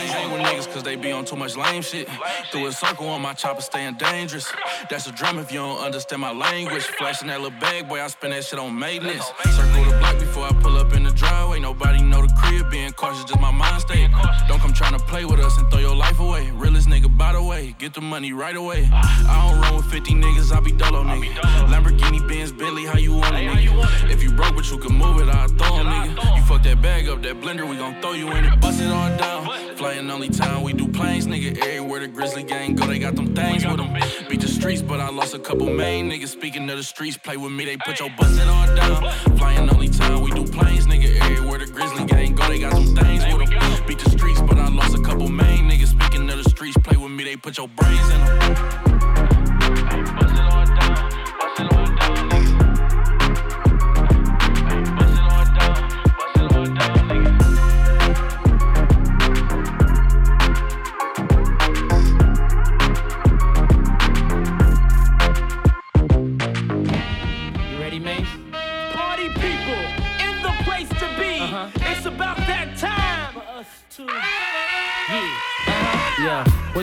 On too much lame shit. Through a circle on my chopper, staying dangerous. That's a drum if you don't understand my language. Flashing that little bag, boy, I spend that shit on maintenance. Circle the block before I pull up in the driveway. Nobody know the crib, being cautious, just my mind state. Don't come trying to play with us and throw your life away. Realest nigga, by the way, get the money right away. I don't run with 50 niggas, I be dolo, nigga. Lamborghini, Benz, Bentley, how you want it, nigga? If you broke, but you can move it, I'll throw 'em, nigga. You fuck that bag up, that blender, we gon' throw you in it. Bust it all down. Flying only time we do planes, nigga. Everywhere the Grizzly gang go, they got them things with them. Beat the streets, but I lost a couple main niggas. Speaking of the streets, play with me, they put your bust it all down. Flying only time we do planes, nigga. Everywhere the Grizzly gang go, they got them things with them. Beat the streets, but I lost a couple main niggas. Speaking of the streets, play with me, they put your brains in them.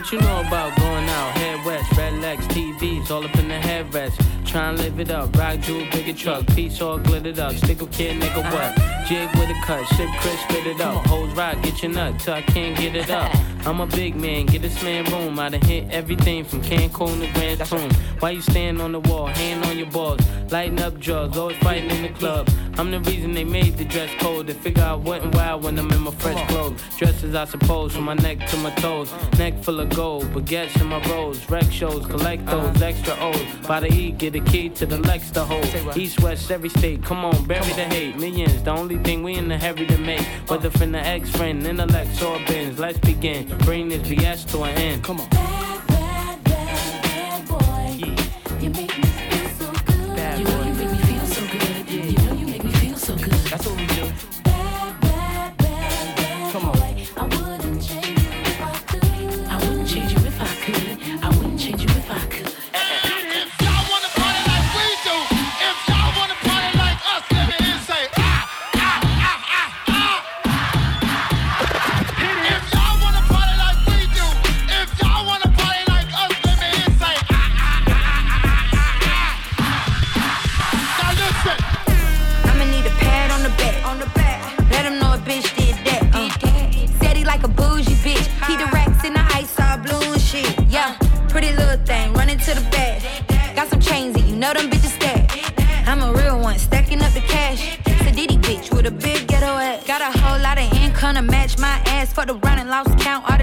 What you know about going out? Head west, red legs, TVs, all up in the headrest. Try and live it up, rock jewel, bigger truck, piece all glittered up. Stick a kid, nigga, what? Jig with a cut, ship Chris, spit it up. Hoes rock, get your nut till I can't get it up. I'm a big man, get this man room. I done hit everything from Cancun to Grand Tune. Why you stand on the wall, hand on your balls, lighting up drugs, always fighting in the club. I'm the reason they made the dress code. They figure out went and why when I'm in my fresh clothes. Dresses, I suppose, from my neck to my toes. Neck full of gold, baguettes in my rolls. Rec shows, collect those extra O's. By the E, get a key to the Lex to hold. East, west, every state, come on, bury the hate. Millions, the only thing we in the heavy to make. Whether from the ex friend, intellect, or bins. Let's begin. Bring this BS to an end. Come on.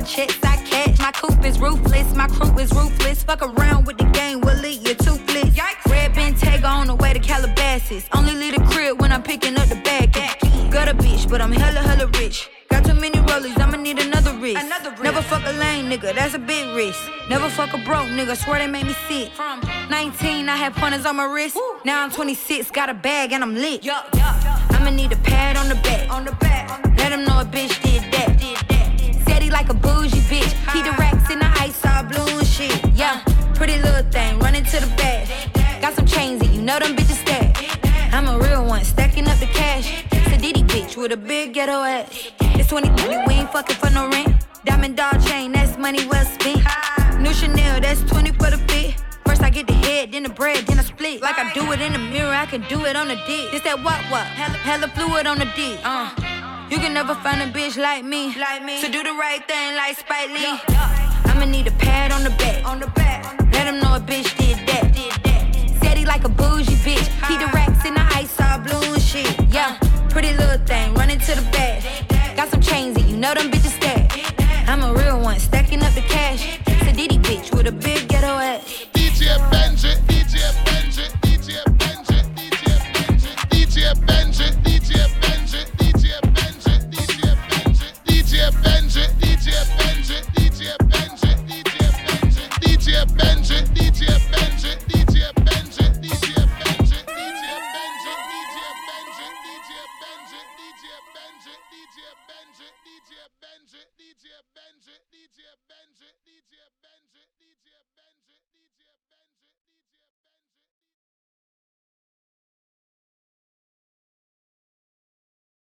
Checks I catch. My coupe is ruthless, my crew is ruthless. Fuck around with the game, we'll leave you toothless. Red Bentayga on the way to Calabasas. Only leave the crib when I'm picking up the bag. Got a bitch, but I'm hella, hella rich. Got too many rollies, I'ma need another wrist. Never fuck a lame nigga, that's a big risk. Never fuck a broke nigga, swear they made me sick. From 19, I had pointers on my wrist. Now I'm 26, got a bag and I'm lit. I'ma need a pad on the back. On the back. Let him know a bitch. Like a bougie bitch. He the racks in the ice all blue and shit. Yeah, pretty little thing, running to the bag. Got some chains and you know them bitches stack. I'm a real one, stacking up the cash. Sadiddy bitch with a big ghetto ass. It's 2020, we ain't fucking for no rent. Diamond dog chain, that's money well spent. New Chanel, that's 20 for the fit. First I get the head, then the bread, then I split. Like I do it in the mirror, I can do it on the dick. This that what what? Hella, hella fluid on the dick. Uh. You can never find a bitch like me. Like me. So do the right thing like Spike Lee. Yeah. I'ma need a pad on the back. On the back. Let him know a bitch did that. Did that. Said he like a bougie bitch. He the racks in the ice all blue and shit. Yeah. Pretty little thing running to the back. Got some chains and you know them bitches stack. I'm a real one, stacking up the cash. It's a Diddy bitch with a big ghetto ass. DJ Benji, DJ Benji.